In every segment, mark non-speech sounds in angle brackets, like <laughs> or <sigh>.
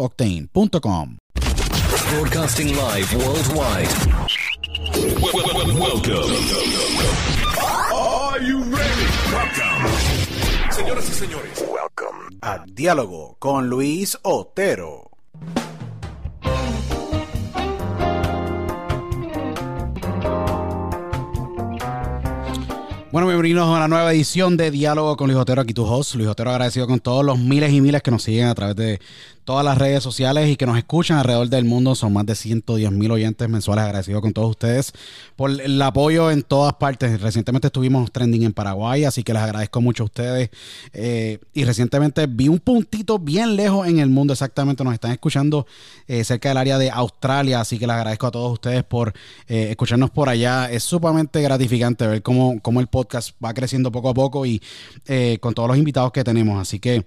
octane.com. Broadcasting live worldwide. Welcome. Are you ready? Welcome. Señoras y señores, welcome. A Diálogo con Luis Otero. Bueno, bienvenidos a una nueva edición de Diálogo con Luis Otero, aquí tu host. Luis Otero agradecido con todos los miles y miles que nos siguen a través de todas las redes sociales y que nos escuchan alrededor del mundo. Son más de 110 mil oyentes mensuales. Agradecido con todos ustedes por el apoyo en todas partes. Recientemente estuvimos trending en Paraguay, así que les agradezco mucho a ustedes. Eh, y recientemente vi un puntito bien lejos en el mundo, exactamente. Nos están escuchando eh, cerca del área de Australia, así que les agradezco a todos ustedes por eh, escucharnos por allá. Es sumamente gratificante ver cómo, cómo el podcast va creciendo poco a poco y con todos los invitados que tenemos. Así que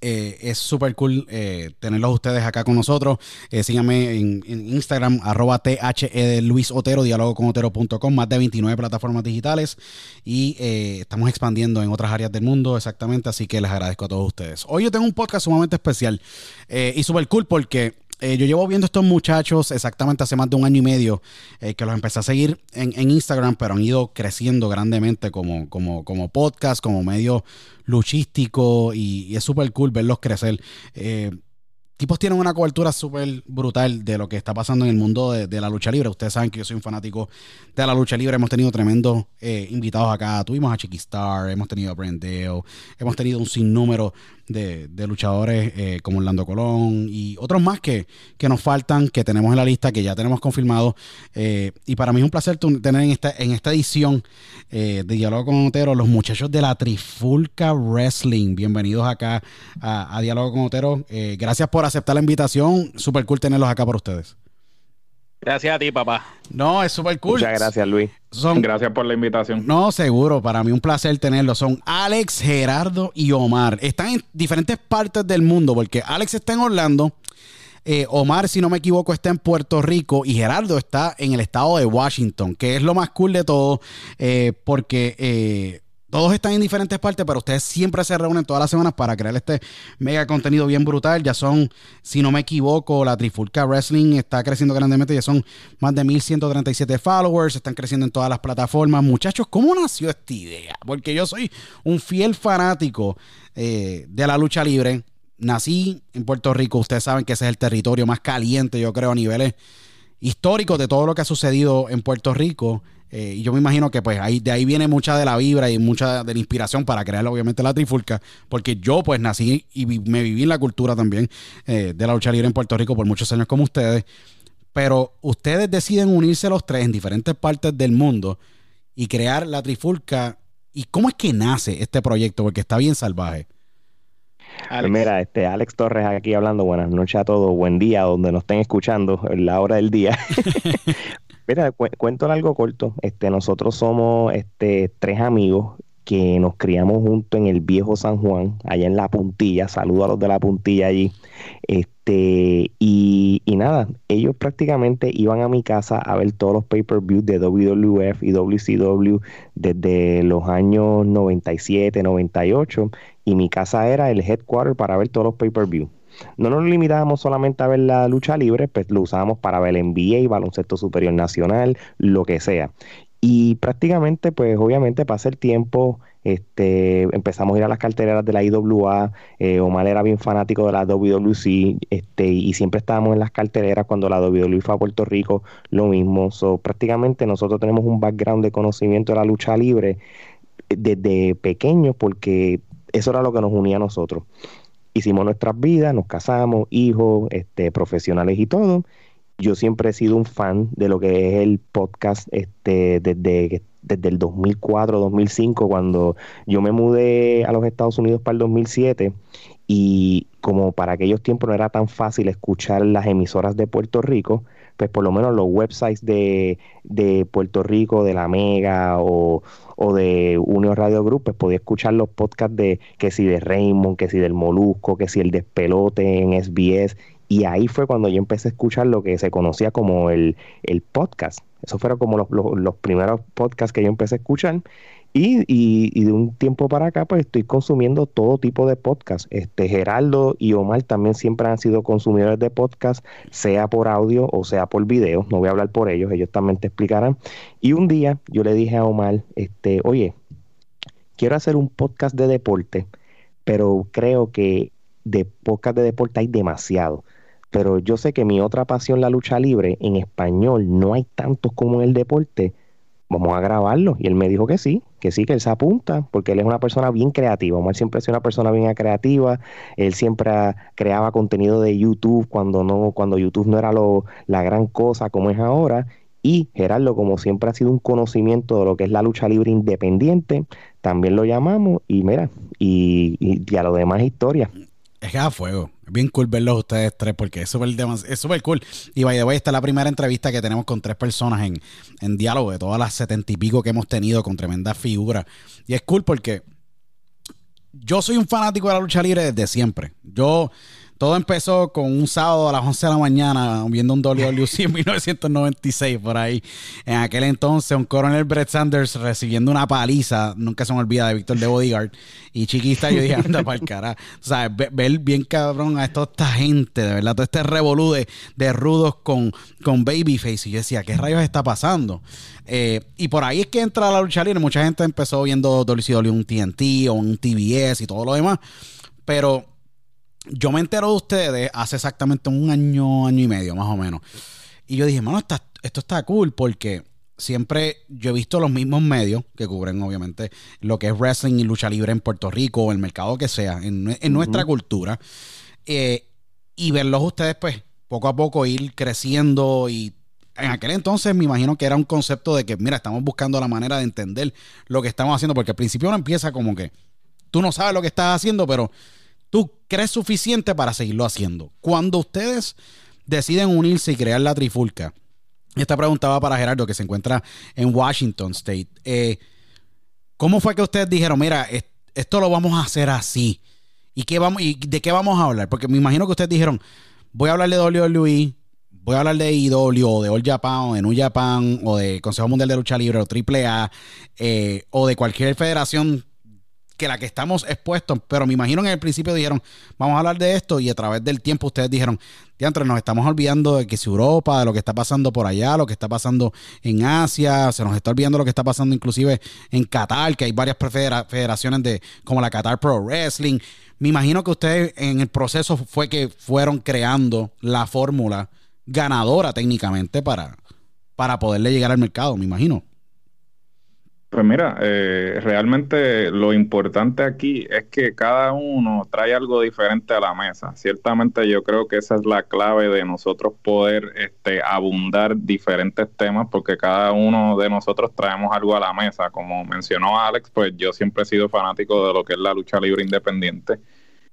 eh, es súper cool eh, tenerlos ustedes acá con nosotros. Eh, síganme en, Instagram, arroba THE Luis Otero, diálogo con Otero.com, más de 29 plataformas digitales y estamos expandiendo en otras áreas del mundo exactamente, así que les agradezco a todos ustedes. Hoy yo tengo un podcast sumamente especial y súper cool porque eh, yo llevo viendo estos muchachos exactamente hace más de un año y medio eh, que los empecé a seguir en, Instagram, pero han ido creciendo grandemente como, como, como podcast, como medio luchístico y, es súper cool verlos crecer. Eh, tipos tienen una cobertura súper brutal de lo que está pasando en el mundo de, la lucha libre. Ustedes saben que yo soy un fanático de la lucha libre. Hemos tenido tremendos invitados acá. Tuvimos a Chiqui Star, hemos tenido a Brandeo, hemos tenido un sinnúmero de, luchadores eh, como Orlando Colón y otros más que, que, nos faltan, que tenemos en la lista, que ya tenemos confirmado. Eh, y para mí es un placer tener en esta, en esta edición de Diálogo con Otero los muchachos de la Trifulca Wrestling. Bienvenidos acá a, a Diálogo con Otero. gracias por aceptar la invitación. Super cool tenerlos acá para ustedes. Gracias a ti, papá. No, es súper cool. Muchas gracias, Luis. Son, gracias por la invitación. No, seguro. Para mí un placer tenerlos. Son Alex, Gerardo y Omar. Están en diferentes partes del mundo porque Alex está en Orlando. Eh, Omar, si no me equivoco, está en Puerto Rico y Gerardo está en el estado de Washington, que es lo más cool de todo, eh, porque eh, todos están en diferentes partes, pero ustedes siempre se reúnen todas las semanas para crear este mega contenido bien brutal. Ya son, si no me equivoco, la Trifulca Wrestling está creciendo grandemente. Ya son más de 1137 followers. Están creciendo en todas las plataformas. Muchachos, ¿cómo nació esta idea? Porque yo soy un fiel fanático eh, de la lucha libre. Nací en Puerto Rico. Ustedes saben que ese es el territorio más caliente, yo creo, a niveles históricos de todo lo que ha sucedido en Puerto Rico. Eh, y yo me imagino que pues ahí, de ahí viene mucha de la vibra y mucha de la inspiración para crear obviamente la trifulca, porque yo pues nací y me viví en la cultura también eh, de la lucha libre en Puerto Rico por muchos años como ustedes, pero ustedes deciden unirse los tres en diferentes partes del mundo y crear la trifulca. ¿Y cómo es que nace este proyecto? Porque está bien salvaje. Pues mira, este Alex Torres aquí hablando, buenas noches a todos, buen día, donde nos estén escuchando, en la hora del día. <laughs> Mira, cuento algo corto. Este, nosotros somos este, tres amigos que nos criamos juntos en el viejo San Juan, allá en la puntilla. Saludo a los de la puntilla allí. Este, y, y nada, ellos prácticamente iban a mi casa a ver todos los pay-per-views de WWF y WCW desde los años 97, 98. Y mi casa era el headquarter para ver todos los pay-per-views. No nos limitábamos solamente a ver la lucha libre, pues lo usábamos para ver NBA, baloncesto superior nacional, lo que sea. Y prácticamente, pues obviamente pasa el tiempo, este, empezamos a ir a las cartereras de la IWA, eh, Omar era bien fanático de la WWC, este, y siempre estábamos en las cartereras cuando la WWE fue a Puerto Rico, lo mismo. So, prácticamente nosotros tenemos un background de conocimiento de la lucha libre eh, desde pequeños porque eso era lo que nos unía a nosotros hicimos nuestras vidas, nos casamos, hijos, este, profesionales y todo. Yo siempre he sido un fan de lo que es el podcast este, desde, desde el 2004, 2005, cuando yo me mudé a los Estados Unidos para el 2007 y como para aquellos tiempos no era tan fácil escuchar las emisoras de Puerto Rico, pues por lo menos los websites de, de Puerto Rico, de la Mega o, o de Unión Radio Group, pues podía escuchar los podcasts de que si de Raymond, que si del Molusco, que si el Despelote en SBS. Y ahí fue cuando yo empecé a escuchar lo que se conocía como el, el podcast. Esos fueron como los, los, los primeros podcasts que yo empecé a escuchar. Y, y, de un tiempo para acá, pues estoy consumiendo todo tipo de podcast. Este Geraldo y Omar también siempre han sido consumidores de podcast, sea por audio o sea por video. No voy a hablar por ellos, ellos también te explicarán. Y un día yo le dije a Omar, este, oye, quiero hacer un podcast de deporte, pero creo que de podcast de deporte hay demasiado. Pero yo sé que mi otra pasión, la lucha libre, en español no hay tantos como en el deporte vamos a grabarlo. Y él me dijo que sí, que sí, que él se apunta, porque él es una persona bien creativa. Omar siempre ha sido una persona bien creativa. Él siempre creaba contenido de YouTube cuando no, cuando YouTube no era lo, la gran cosa como es ahora. Y Gerardo, como siempre ha sido un conocimiento de lo que es la lucha libre independiente, también lo llamamos y mira, y, y, a lo demás historia. Es que a fuego. Bien cool verlos ustedes tres porque es súper es super cool. Y vaya, esta es la primera entrevista que tenemos con tres personas en, en diálogo de todas las setenta y pico que hemos tenido con tremendas figuras. Y es cool porque yo soy un fanático de la lucha libre desde siempre. Yo todo empezó con un sábado a las 11 de la mañana viendo un WWC <laughs> en 1996 por ahí. En aquel entonces un coronel Brett Sanders recibiendo una paliza, nunca se me olvida, de Víctor de Bodyguard. Y chiquista yo dije, anda para el cara. O sea, ver bien cabrón a toda esta gente, de verdad, todo este revolú de, rudos con, con Babyface. Y yo decía, ¿qué rayos está pasando? Eh, y por ahí es que entra la lucha libre. Mucha gente empezó viendo WCW un TNT o un TBS y todo lo demás. Pero yo me entero de ustedes hace exactamente un año, año y medio, más o menos. Y yo dije, mano, esto está cool porque siempre yo he visto los mismos medios que cubren, obviamente, lo que es wrestling y lucha libre en Puerto Rico o el mercado que sea, en, nuestra cultura. Eh, y verlos ustedes, pues, poco a poco ir creciendo y en aquel entonces me imagino que era un concepto de que, mira, estamos buscando la manera de entender lo que estamos haciendo, porque al principio uno empieza como que tú no sabes lo que estás haciendo, pero crees suficiente para seguirlo haciendo. Cuando ustedes deciden unirse y crear la trifulca, esta pregunta va para Gerardo, que se encuentra en Washington State. Eh, ¿Cómo fue que ustedes dijeron, mira, esto lo vamos a hacer así? ¿Y, qué vamos, ¿Y de qué vamos a hablar? Porque me imagino que ustedes dijeron, voy a hablar de WWE, voy a hablar de IW o de All Japan o de New Japan o de Consejo Mundial de Lucha Libre o AAA eh, o de cualquier federación que la que estamos expuestos, pero me imagino que en el principio dijeron, vamos a hablar de esto y a través del tiempo ustedes dijeron, diantre, nos estamos olvidando de que es Europa, de lo que está pasando por allá, lo que está pasando en Asia, se nos está olvidando lo que está pasando inclusive en Qatar, que hay varias federaciones de como la Qatar Pro Wrestling. Me imagino que ustedes en el proceso fue que fueron creando la fórmula ganadora técnicamente para, para poderle llegar al mercado, me imagino. Pues mira, eh, realmente lo importante aquí es que cada uno trae algo diferente a la mesa. Ciertamente yo creo que esa es la clave de nosotros poder este, abundar diferentes temas porque cada uno de nosotros traemos algo a la mesa. Como mencionó Alex, pues yo siempre he sido fanático de lo que es la lucha libre independiente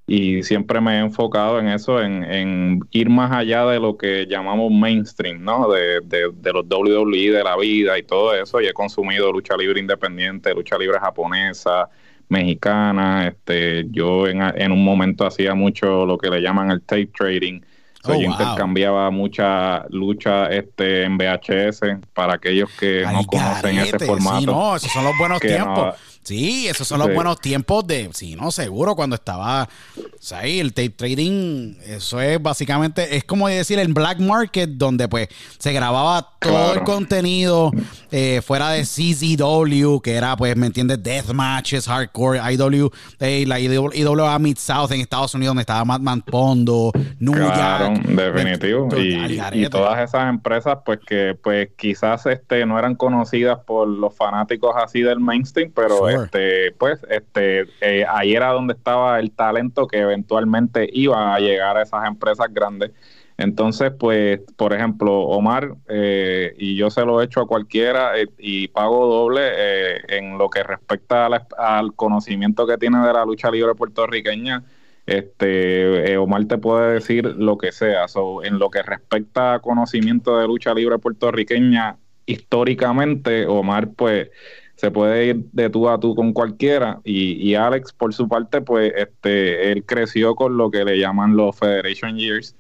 y siempre me he enfocado en eso, en, ir más allá de lo que llamamos mainstream, ¿no? De, de, los WWE de la vida y todo eso, y he consumido lucha libre independiente, lucha libre japonesa, mexicana, este, yo en, en un momento hacía mucho lo que le llaman el tape trading, oh, yo intercambiaba mucha lucha este, en VHS para aquellos que no conocen ese formato. no, esos son los buenos tiempos. Sí, esos son los buenos tiempos de, sí, no, seguro, cuando estaba, o sea, el tape trading, eso es básicamente, es como decir el black market, donde pues se grababa todo el contenido eh, fuera de CZW, que era, pues, ¿me entiendes? Death matches, hardcore, IW, eh, la IWA Mid South en Estados Unidos, donde estaba Madman Pondo, claro, definitivo. Y, y, todas esas empresas, pues, que pues quizás este no eran conocidas por los fanáticos así del mainstream, pero este, pues, este, eh, ahí era donde estaba el talento que eventualmente iba a llegar a esas empresas grandes. Entonces, pues, por ejemplo, Omar, eh, y yo se lo he hecho a cualquiera eh, y pago doble en lo que respecta al conocimiento que tiene de la lucha libre puertorriqueña. Este, Omar te puede decir lo que sea. en lo que respecta a conocimiento de lucha libre puertorriqueña, históricamente, Omar, pues, se puede ir de tú a tú con cualquiera. Y, y, Alex por su parte pues este él creció con lo que le llaman los Federation Years.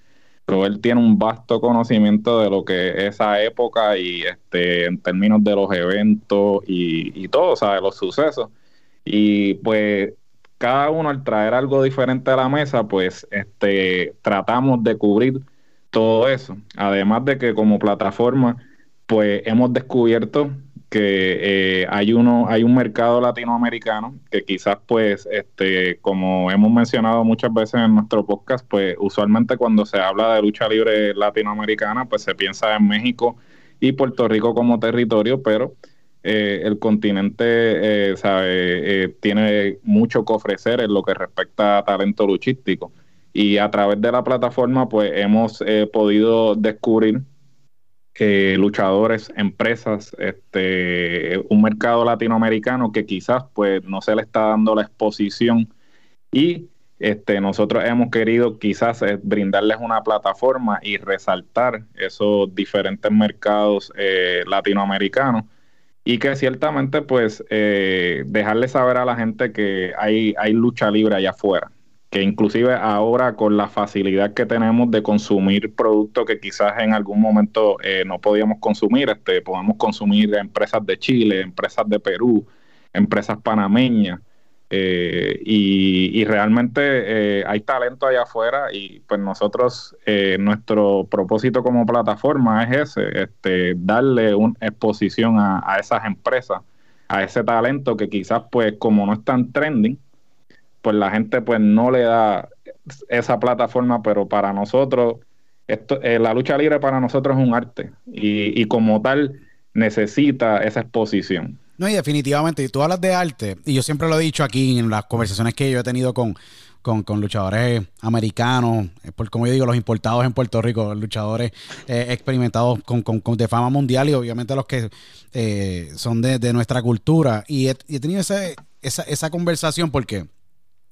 Pero él tiene un vasto conocimiento de lo que es esa época y este en términos de los eventos y, y todo, o sea, de los sucesos. Y pues cada uno al traer algo diferente a la mesa pues este tratamos de cubrir todo eso. Además de que como plataforma pues hemos descubierto que eh, hay uno hay un mercado latinoamericano que quizás pues este como hemos mencionado muchas veces en nuestro podcast pues usualmente cuando se habla de lucha libre latinoamericana pues se piensa en México y Puerto Rico como territorio pero eh, el continente eh, sabe, tiene mucho que ofrecer en lo que respecta a talento luchístico. Y a través de la plataforma pues hemos podido descubrir luchadores, empresas, este, un mercado latinoamericano que quizás pues no se le está dando la exposición y este, nosotros hemos querido quizás eh, brindarles una plataforma y resaltar esos diferentes mercados eh, latinoamericanos y que ciertamente pues eh, dejarle saber a la gente que hay, hay lucha libre allá afuera que inclusive ahora con la facilidad que tenemos de consumir productos que quizás en algún momento eh, no podíamos consumir, este, podemos consumir empresas de Chile, empresas de Perú, empresas panameñas, eh, y, realmente eh, hay talento allá afuera y pues nosotros, nuestro propósito como plataforma es ese, este, darle una exposición a, a esas empresas, a ese talento que quizás pues como no están trending, pues la gente pues no le da esa plataforma, pero para nosotros, esto, eh, la lucha libre para nosotros es un arte y, y como tal necesita esa exposición. No, y definitivamente, tú hablas de arte, y yo siempre lo he dicho aquí en las conversaciones que yo he tenido con, con, luchadores americanos, por como yo digo, los importados en Puerto Rico, luchadores eh, experimentados con, de fama mundial y obviamente los que eh, son de, nuestra cultura. Y he, tenido esa, esa conversación porque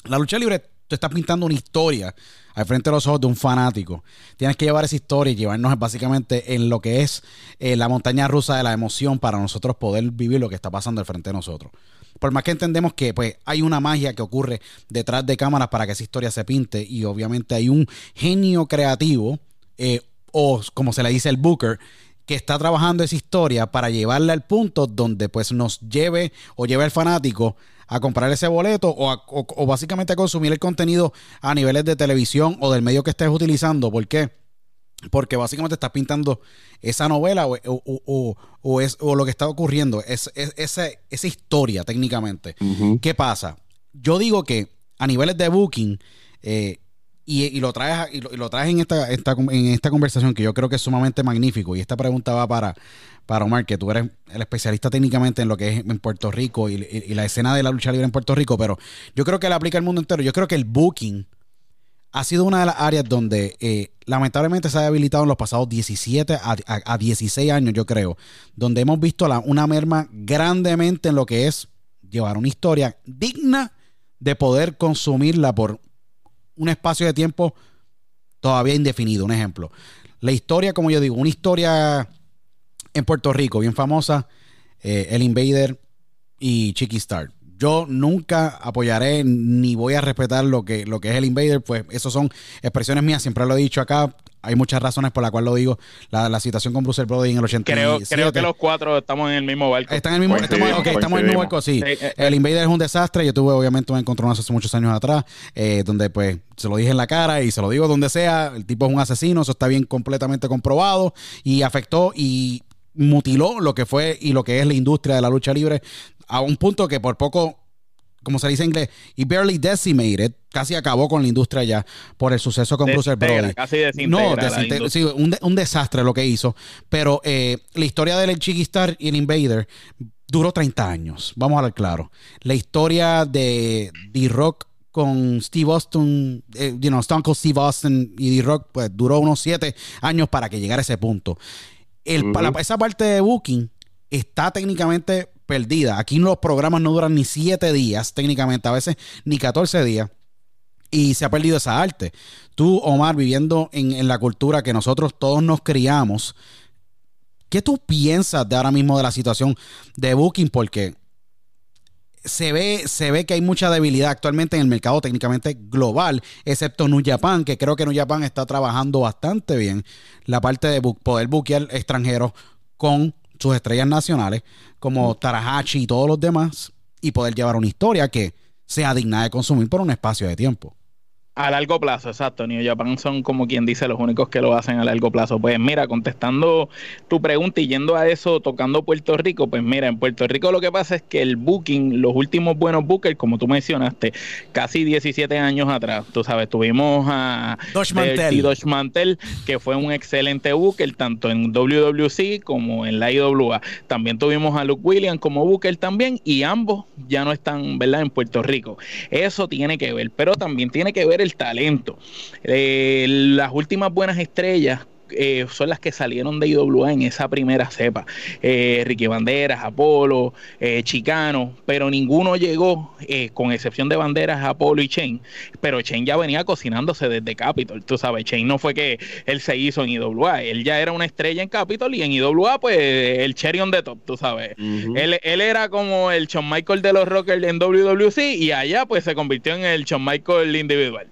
la lucha libre tú estás pintando una historia al frente de los ojos de un fanático. Tienes que llevar esa historia y llevarnos básicamente en lo que es eh, la montaña rusa de la emoción para nosotros poder vivir lo que está pasando al frente de nosotros. Por más que entendemos que pues, hay una magia que ocurre detrás de cámaras para que esa historia se pinte y obviamente hay un genio creativo eh, o como se le dice el booker que está trabajando esa historia para llevarla al punto donde pues nos lleve o lleve al fanático a comprar ese boleto o, básicamente a consumir el contenido a niveles de televisión o del medio que estés utilizando. ¿Por qué? Porque básicamente estás pintando esa novela o, es, o lo que está ocurriendo, es, esa, historia técnicamente. ¿Qué pasa? Yo digo que a niveles de booking, eh, y, lo traes, y lo, traes en esta, en esta conversación que yo creo que es sumamente magnífico. Y esta pregunta va para, para Omar, que tú eres el especialista técnicamente en lo que es en Puerto Rico y, la escena de la lucha libre en Puerto Rico, pero yo creo que le aplica al mundo entero. Yo creo que el booking ha sido una de las áreas donde eh, lamentablemente se ha habilitado en los pasados 17 a, 16 años, yo creo, donde hemos visto la, una merma grandemente en lo que es llevar una historia digna de poder consumirla por un espacio de tiempo todavía indefinido. Un ejemplo. La historia, como yo digo, una historia en Puerto Rico bien famosa, eh, El Invader y Chiqui Star. Yo nunca apoyaré ni voy a respetar lo que, lo que es el Invader, pues eso son expresiones mías, siempre lo he dicho acá, hay muchas razones por las cuales lo digo. La, la situación con Bruce Brody en el 87. Creo, creo que los cuatro estamos en el mismo barco. Están en el mismo, estamos, estamos en el mismo barco, sí. Eh, el Invader es un desastre. Yo tuve obviamente un encontronazo hace muchos años atrás, eh, donde pues se lo dije en la cara y se lo digo donde sea. El tipo es un asesino, eso está bien completamente comprobado y afectó y mutiló lo que fue y lo que es la industria de la lucha libre a un punto que por poco como se dice en inglés, y barely decimated, casi acabó con la industria ya por el suceso con Bruce Brody. Casi no, sí, un, desastre lo que hizo. Pero eh, la historia del Chiqui Star y el Invader duró 30 años, vamos a hablar claro. La historia de D-Rock con Steve Austin, eh, you know, Stone Cold Steve Austin y D-Rock, pues duró unos 7 años para que llegara a ese punto. El, esa parte de Booking está técnicamente perdida. Aquí los programas no duran ni siete días, técnicamente, a veces ni 14 días. Y se ha perdido esa arte. Tú, Omar, viviendo en, la cultura que nosotros todos nos criamos, ¿qué tú piensas de ahora mismo de la situación de Booking? Porque se ve, se ve que hay mucha debilidad actualmente en el mercado técnicamente global, excepto New Japan, que creo que New Japan está trabajando bastante bien la parte de poder buquear extranjeros con sus estrellas nacionales, como Tarahachi y todos los demás, y poder llevar una historia que sea digna de consumir por un espacio de tiempo. A largo plazo, exacto. New Japan son como quien dice los únicos que lo hacen a largo plazo. Pues mira, contestando tu pregunta y yendo a eso, tocando Puerto Rico, pues mira, en Puerto Rico lo que pasa es que el booking, los últimos buenos bookers, como tú mencionaste, casi 17 años atrás, tú sabes, tuvimos a Dosh Mantel. Mantel, que fue un excelente booker, tanto en WWC como en la IWA. También tuvimos a Luke Williams como booker también, y ambos ya no están, ¿verdad?, en Puerto Rico. Eso tiene que ver, pero también tiene que ver talento. Eh, las últimas buenas estrellas eh, son las que salieron de IWA en esa primera cepa. Eh, Ricky Banderas, Apolo, Chicano, pero ninguno llegó, con excepción de Banderas, Apolo y Chain. Pero Chain ya venía cocinándose desde Capitol. Tú sabes, Chain no fue que él se hizo en IWA, él ya era una estrella en Capitol y en IWA, pues el cherry on the top, tú sabes. él, él, era como el Shawn Michael de los Rockers en WWC y allá, pues se convirtió en el Shawn Michael individual.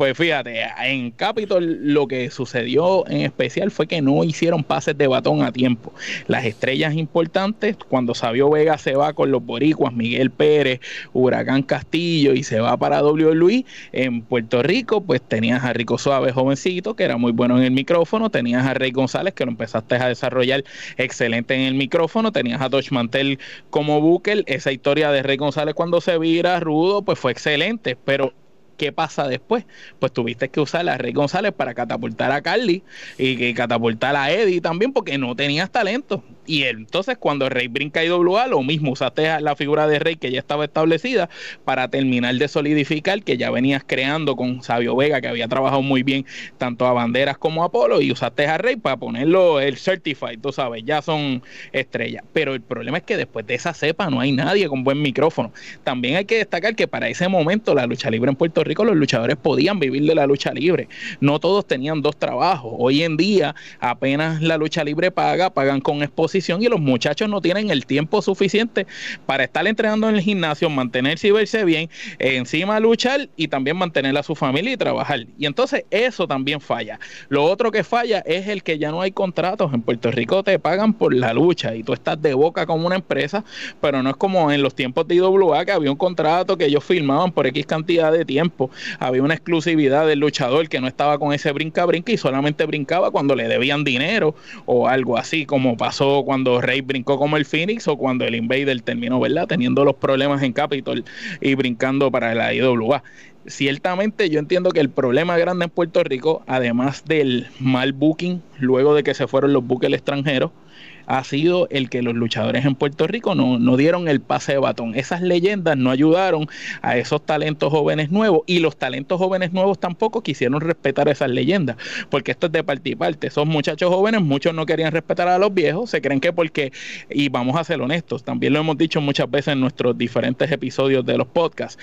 Pues fíjate, en Capitol lo que sucedió en especial fue que no hicieron pases de batón a tiempo. Las estrellas importantes, cuando Sabio Vega se va con los boricuas, Miguel Pérez, Huracán Castillo y se va para W. Luis, en Puerto Rico, pues tenías a Rico Suave, jovencito, que era muy bueno en el micrófono, tenías a Rey González, que lo empezaste a desarrollar excelente en el micrófono, tenías a Dodge Mantel como Booker, esa historia de Rey González cuando se vira rudo, pues fue excelente, pero ¿qué pasa después? Pues tuviste que usar a Rey González para catapultar a Carly y que catapultar a Eddie también porque no tenías talento. Y entonces cuando Rey brinca IWA, lo mismo, usaste la figura de Rey que ya estaba establecida para terminar de solidificar que ya venías creando con Sabio Vega, que había trabajado muy bien tanto a Banderas como a Apolo, y usaste a Rey para ponerlo el Certified, tú sabes, ya son estrellas. Pero el problema es que después de esa cepa no hay nadie con buen micrófono. También hay que destacar que para ese momento la lucha libre en Puerto Rico, los luchadores podían vivir de la lucha libre. No todos tenían dos trabajos. Hoy en día apenas la lucha libre paga, pagan con exposición y los muchachos no tienen el tiempo suficiente para estar entrenando en el gimnasio, mantenerse y verse bien, encima luchar y también mantener a su familia y trabajar. Y entonces eso también falla. Lo otro que falla es el que ya no hay contratos. En Puerto Rico te pagan por la lucha y tú estás de boca como una empresa, pero no es como en los tiempos de IWA que había un contrato que ellos firmaban por X cantidad de tiempo. Había una exclusividad del luchador que no estaba con ese brinca-brinca y solamente brincaba cuando le debían dinero o algo así, como pasó cuando Rey brincó como el Phoenix o cuando el Invader terminó, ¿verdad? Teniendo los problemas en Capitol y brincando para la IWA. Ciertamente yo entiendo que el problema grande en Puerto Rico, además del mal booking, luego de que se fueron los buques extranjeros, ha sido el que los luchadores en Puerto Rico no, no dieron el pase de batón. Esas leyendas no ayudaron a esos talentos jóvenes nuevos y los talentos jóvenes nuevos tampoco quisieron respetar esas leyendas, porque esto es de parte y parte. Esos muchachos jóvenes, muchos no querían respetar a los viejos, se creen que porque, y vamos a ser honestos, también lo hemos dicho muchas veces en nuestros diferentes episodios de los podcasts,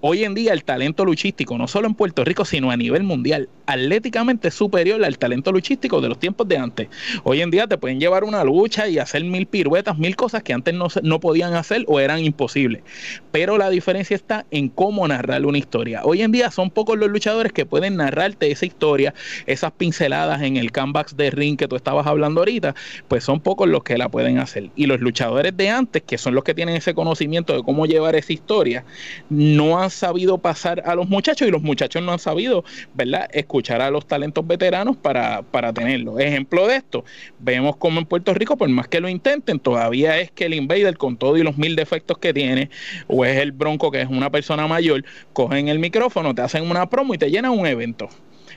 hoy en día el talento luchístico, no solo en Puerto Rico, sino a nivel mundial, atléticamente superior al talento luchístico de los tiempos de antes. Hoy en día te pueden llevar una lucha, y hacer mil piruetas, mil cosas que antes no, no podían hacer o eran imposibles. Pero la diferencia está en cómo narrar una historia. Hoy en día son pocos los luchadores que pueden narrarte esa historia, esas pinceladas en el canvas de ring que tú estabas hablando ahorita, pues son pocos los que la pueden hacer. Y los luchadores de antes, que son los que tienen ese conocimiento de cómo llevar esa historia, no han sabido pasar a los muchachos y los muchachos no han sabido, ¿verdad?, escuchar a los talentos veteranos para, para tenerlo. Ejemplo de esto, vemos como en Puerto Rico por más que lo intenten, todavía es que el Invader, con todo y los mil defectos que tiene, o es el Bronco, que es una persona mayor, cogen el micrófono, te hacen una promo y te llenan un evento.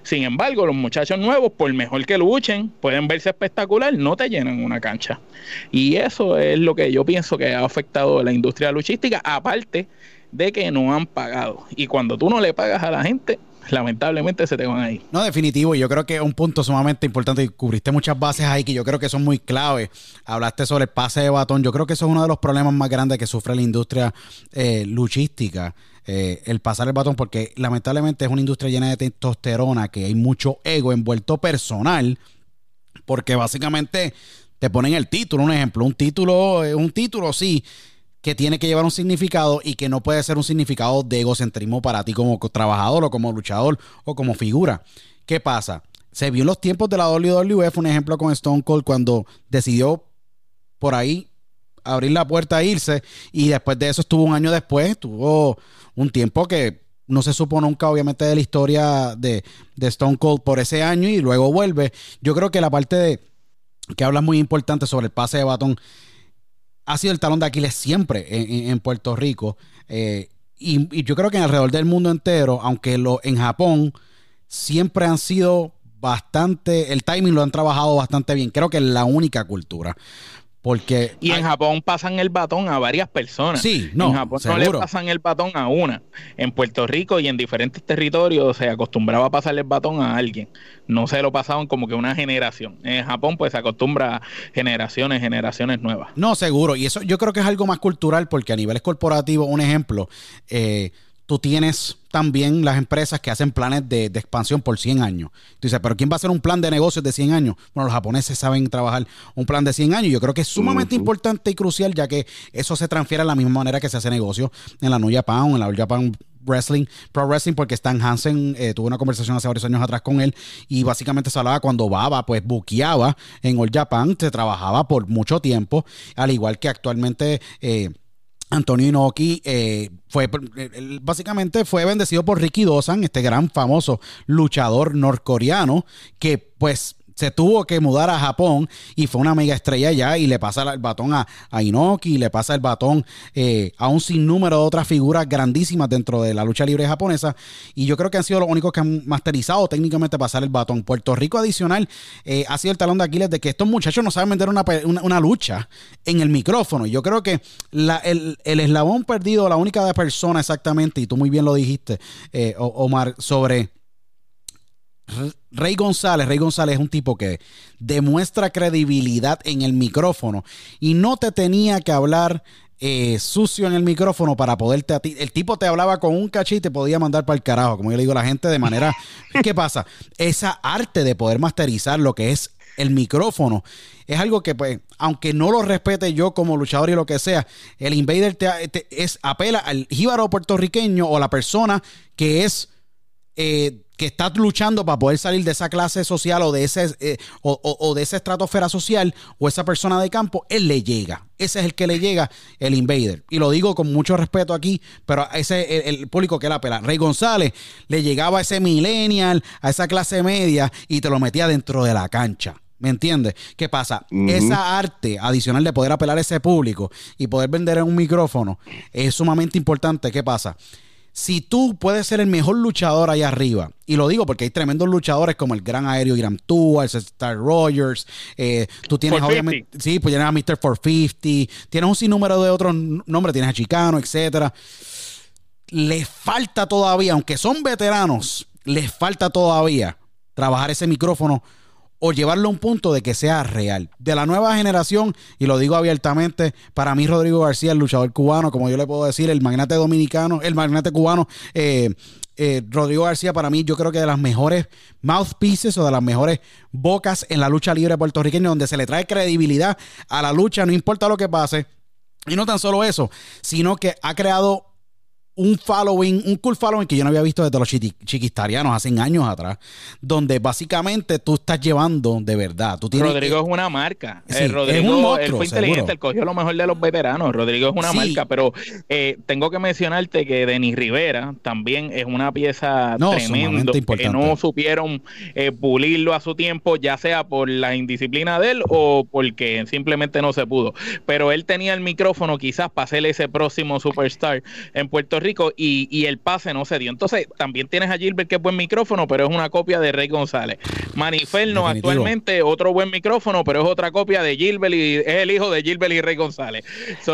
Sin embargo, los muchachos nuevos, por mejor que luchen, pueden verse espectacular, no te llenan una cancha. Y eso es lo que yo pienso que ha afectado a la industria luchística, aparte de que no han pagado. Y cuando tú no le pagas a la gente, lamentablemente se te van ahí. No, definitivo. Yo creo que es un punto sumamente importante y cubriste muchas bases ahí que yo creo que son muy claves. Hablaste sobre el pase de batón. Yo creo que eso es uno de los problemas más grandes que sufre la industria eh, luchística. Eh, el pasar el batón, porque lamentablemente es una industria llena de testosterona, que hay mucho ego envuelto personal, porque básicamente te ponen el título, un ejemplo, un título, eh, un título sí, que tiene que llevar un significado y que no puede ser un significado de egocentrismo para ti como trabajador o como luchador o como figura. ¿Qué pasa? Se vio en los tiempos de la WWF un ejemplo con Stone Cold cuando decidió por ahí abrir la puerta e irse y después de eso estuvo un año después, estuvo un tiempo que no se supo nunca obviamente de la historia de, de Stone Cold por ese año y luego vuelve. Yo creo que la parte de que habla muy importante sobre el pase de batón ha sido el talón de Aquiles siempre en, Puerto Rico. Eh, y, yo creo que alrededor del mundo entero, aunque lo, en Japón siempre han sido bastante, el timing lo han trabajado bastante bien. Creo que es la única cultura. Porque y en Japón pasan el batón a varias personas. Sí, no. En Japón no le pasan el batón a una. En Puerto Rico y en diferentes territorios se acostumbraba a pasarle el batón a alguien. No se lo pasaban como que una generación. En Japón, pues se acostumbra a generaciones, generaciones nuevas. No, seguro. Y eso yo creo que es algo más cultural, porque a niveles corporativos, un ejemplo, eh, tú tienes también las empresas que hacen planes de, expansión por 100 años. Tú dices, pero ¿quién va a hacer un plan de negocios de 100 años? Bueno, los japoneses saben trabajar un plan de 100 años. Yo creo que es sumamente importante y crucial, ya que eso se transfiere de la misma manera que se hace negocio en la New Japan, en la All Japan Wrestling, Pro Wrestling, porque Stan Hansen eh, tuvo una conversación hace varios años atrás con él y básicamente se hablaba cuando Baba pues buqueaba en All Japan, se trabajaba por mucho tiempo, al igual que actualmente... Eh, Antonio Inoki eh, fue básicamente fue bendecido por Ricky Dosan, este gran famoso luchador norcoreano que pues se tuvo que mudar a Japón y fue una mega estrella allá y le pasa el batón a, a Inoki, le pasa el batón eh, a un sinnúmero de otras figuras grandísimas dentro de la lucha libre japonesa y yo creo que han sido los únicos que han masterizado técnicamente pasar el batón. Puerto Rico adicional eh, ha sido el talón de Aquiles de que estos muchachos no saben vender una, lucha en el micrófono. Yo creo que el, eslabón perdido, la única persona exactamente, y tú muy bien lo dijiste, eh, Omar, sobre Rey González, Rey González es un tipo que demuestra credibilidad en el micrófono y no te tenía que hablar eh, sucio en el micrófono para poderte a ti. El tipo te hablaba con un cachito y te podía mandar para el carajo, como yo le digo a la gente, de manera. <laughs> ¿Qué pasa? Esa arte de poder masterizar lo que es el micrófono es algo que, pues, aunque no lo respete yo como luchador y lo que sea, el invader te, es, apela al jíbaro puertorriqueño o la persona que es. Eh, que está luchando para poder salir de esa clase social o de ese eh, o, de esa estratosfera social o esa persona de campo, él le llega. Ese es el que le llega el invader. Y lo digo con mucho respeto aquí, pero ese es el, público que la pela. Rey González le llegaba a ese millennial, a esa clase media y te lo metía dentro de la cancha. ¿Me entiendes? ¿Qué pasa? Esa arte adicional de poder apelar a ese público y poder vender en un micrófono es sumamente importante. ¿Qué pasa? Si tú puedes ser el mejor luchador ahí arriba, y lo digo porque hay tremendos luchadores como el gran aéreo Iram Tua, el Star Rogers, eh, tú tienes obviamente, sí, pues tienes a Mr. 450, tienes un sinnúmero de otros nombres, tienes a Chicano, etcétera. Les falta todavía, aunque son veteranos, les falta todavía trabajar ese micrófono o llevarlo a un punto de que sea real. De la nueva generación, y lo digo abiertamente, para mí Rodrigo García, el luchador cubano, como yo le puedo decir, el magnate dominicano, el magnate cubano, eh, eh, Rodrigo García para mí yo creo que de las mejores mouthpieces o de las mejores bocas en la lucha libre puertorriqueña, donde se le trae credibilidad a la lucha, no importa lo que pase. Y no tan solo eso, sino que ha creado un following, un cool following que yo no había visto desde los chiquistarianos hace años atrás, donde básicamente tú estás llevando de verdad. Tú tienes, Rodrigo es una marca. Eh, Rodrigo él fue inteligente, él cogió lo mejor de los veteranos. Rodrigo es una marca, pero eh, tengo que mencionarte que Denis Rivera también es una pieza tremenda que no supieron eh, pulirlo a su tiempo, ya sea por la indisciplina de él o porque simplemente no se pudo. Pero él tenía el micrófono quizás para ser ese próximo superstar en Puerto Rico Rico y, el pase no se dio. Entonces, también tienes a Gilbert que es buen micrófono, pero es una copia de Rey González. Maniferno actualmente otro buen micrófono, pero es otra copia de Gilbert y es el hijo de Gilbert y Rey González.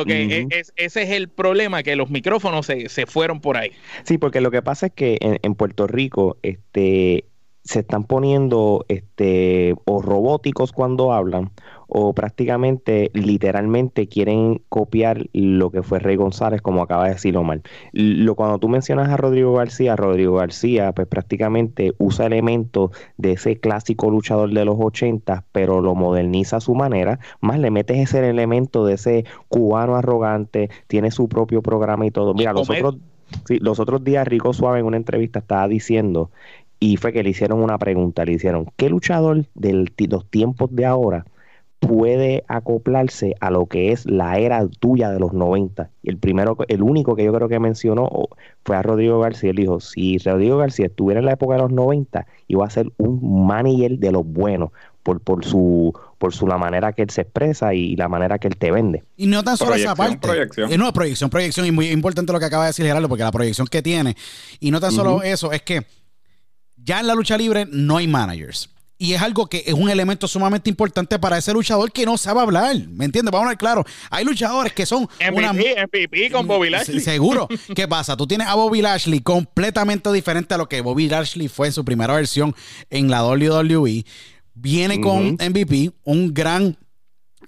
que ese es el problema, que los micrófonos se, se, fueron por ahí. Sí, porque lo que pasa es que en, en Puerto Rico, este se están poniendo este o robóticos cuando hablan o prácticamente literalmente quieren copiar lo que fue Rey González, como acaba de decir Omar. Lo, cuando tú mencionas a Rodrigo García, Rodrigo García pues prácticamente usa elementos de ese clásico luchador de los 80, pero lo moderniza a su manera, más le metes ese elemento de ese cubano arrogante, tiene su propio programa y todo. Mira, los otros, los otros días Rico Suave en una entrevista estaba diciendo y fue que le hicieron una pregunta, le hicieron, ¿qué luchador de los tiempos de ahora puede acoplarse a lo que es la era tuya de los 90. Y el primero, el único que yo creo que mencionó fue a Rodrigo García. Él dijo, si Rodrigo García estuviera en la época de los 90, iba a ser un manager de los buenos por, por su por su la manera que él se expresa y la manera que él te vende. Y no tan solo esa parte. Proyección. Eh, no, proyección, proyección. Y muy importante lo que acaba de decir Gerardo, porque la proyección que tiene. Y no tan solo eso, es que ya en la lucha libre no hay managers. Y es algo que es un elemento sumamente importante para ese luchador que no sabe hablar. ¿Me entiendes? Vamos a ver claro. Hay luchadores que son. MVP, con Bobby Lashley. Seguro. <laughs> ¿Qué pasa? Tú tienes a Bobby Lashley completamente diferente a lo que Bobby Lashley fue en su primera versión en la WWE. Viene con MVP, un gran,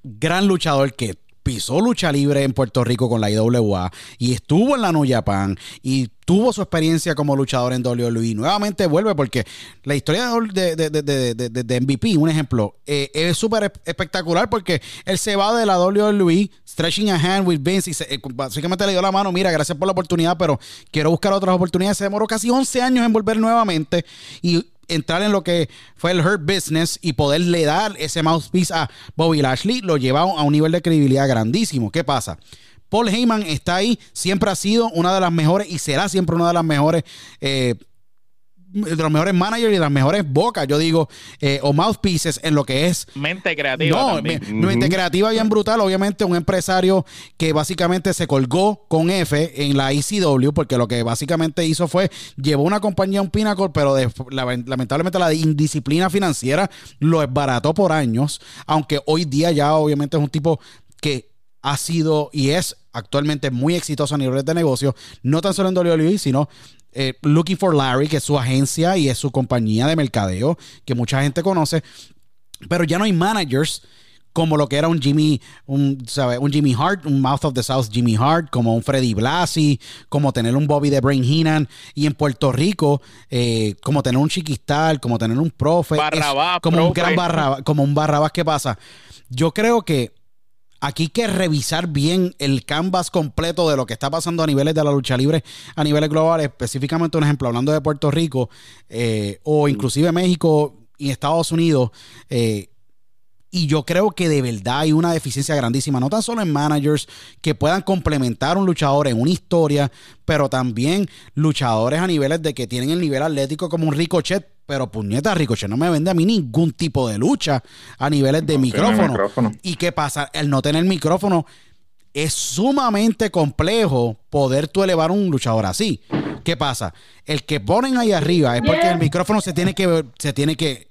gran luchador que pisó lucha libre en Puerto Rico con la IWA y estuvo en la New Japan y tuvo su experiencia como luchador en WWE. Nuevamente vuelve porque la historia de, de, MVP, un ejemplo, eh, es súper espectacular porque él se va de la WWE, stretching a hand with Vince y eh, básicamente le dio la mano, mira, gracias por la oportunidad, pero quiero buscar otras oportunidades. Se demoró casi 11 años en volver nuevamente y entrar en lo que fue el Hurt Business y poderle dar ese mouthpiece a Bobby Lashley, lo lleva a un nivel de credibilidad grandísimo. ¿Qué pasa? Paul Heyman está ahí, siempre ha sido una de las mejores y será siempre una de las mejores eh, de los mejores managers y de las mejores bocas, yo digo, eh, o mouthpieces en lo que es. Mente creativa. No, mente creativa bien brutal. Obviamente, un empresario que básicamente se colgó con F en la ECW, porque lo que básicamente hizo fue llevó una compañía a un Pinnacle, pero lamentablemente la indisciplina financiera lo esbarató por años. Aunque hoy día ya, obviamente, es un tipo que ha sido y es actualmente muy exitoso a nivel de negocio, no tan solo en WWE, sino eh, Looking for Larry, que es su agencia y es su compañía de mercadeo, que mucha gente conoce, pero ya no hay managers como lo que era un Jimmy, un, un Jimmy Hart, un Mouth of the South Jimmy Hart, como un Freddy Blasi, como tener un Bobby de Brain Heenan, y en Puerto Rico, eh, como tener un Chiquistal, como tener un profe, como un gran barrabás, como un barrabás que pasa. Yo creo que Aquí hay que revisar bien el canvas completo de lo que está pasando a niveles de la lucha libre, a niveles globales, específicamente un ejemplo, hablando de Puerto Rico eh, o inclusive México y Estados Unidos. Eh, y yo creo que de verdad hay una deficiencia grandísima, no tan solo en managers que puedan complementar a un luchador en una historia, pero también luchadores a niveles de que tienen el nivel atlético como un Ricochet. Pero puñeta, Ricochet no me vende a mí ningún tipo de lucha a niveles de micrófono. ¿Y qué pasa? El no tener micrófono es sumamente complejo poder tú elevar un luchador así. ¿Qué pasa? El que ponen ahí arriba es porque el micrófono se tiene que, se tiene que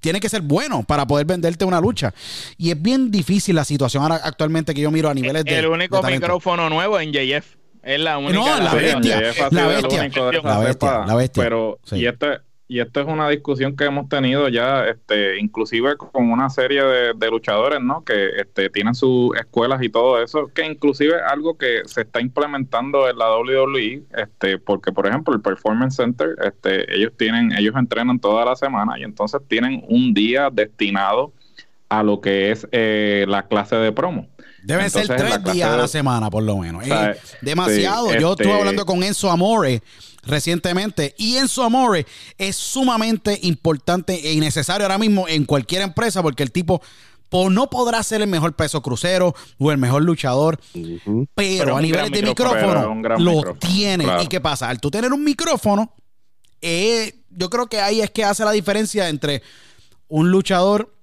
tiene que ser bueno para poder venderte una lucha. Y es bien difícil la situación ahora actualmente que yo miro a niveles de. El único micrófono nuevo en JF. Es la única. No, la, bestia. La bestia. La bestia. La bestia. Pero, y este y esto es una discusión que hemos tenido ya, este, inclusive con una serie de, luchadores, ¿no? Que este, tienen sus escuelas y todo eso, que inclusive algo que se está implementando en la WWE, este, porque por ejemplo el Performance Center, este, ellos tienen, ellos entrenan toda la semana y entonces tienen un día destinado a lo que es eh, la clase de promo. Deben ser tres días a la semana, por lo menos. demasiado. Yo estuve este hablando con Enzo Amore recientemente. Y Enzo Amore es sumamente importante e necesario ahora mismo en cualquier empresa porque el tipo no podrá ser el mejor peso crucero o el mejor luchador, pero, a nivel de micrófono, lo tiene. ¿Y qué pasa? Al tú tener un micrófono, eh, yo creo que ahí es que hace la diferencia entre un luchador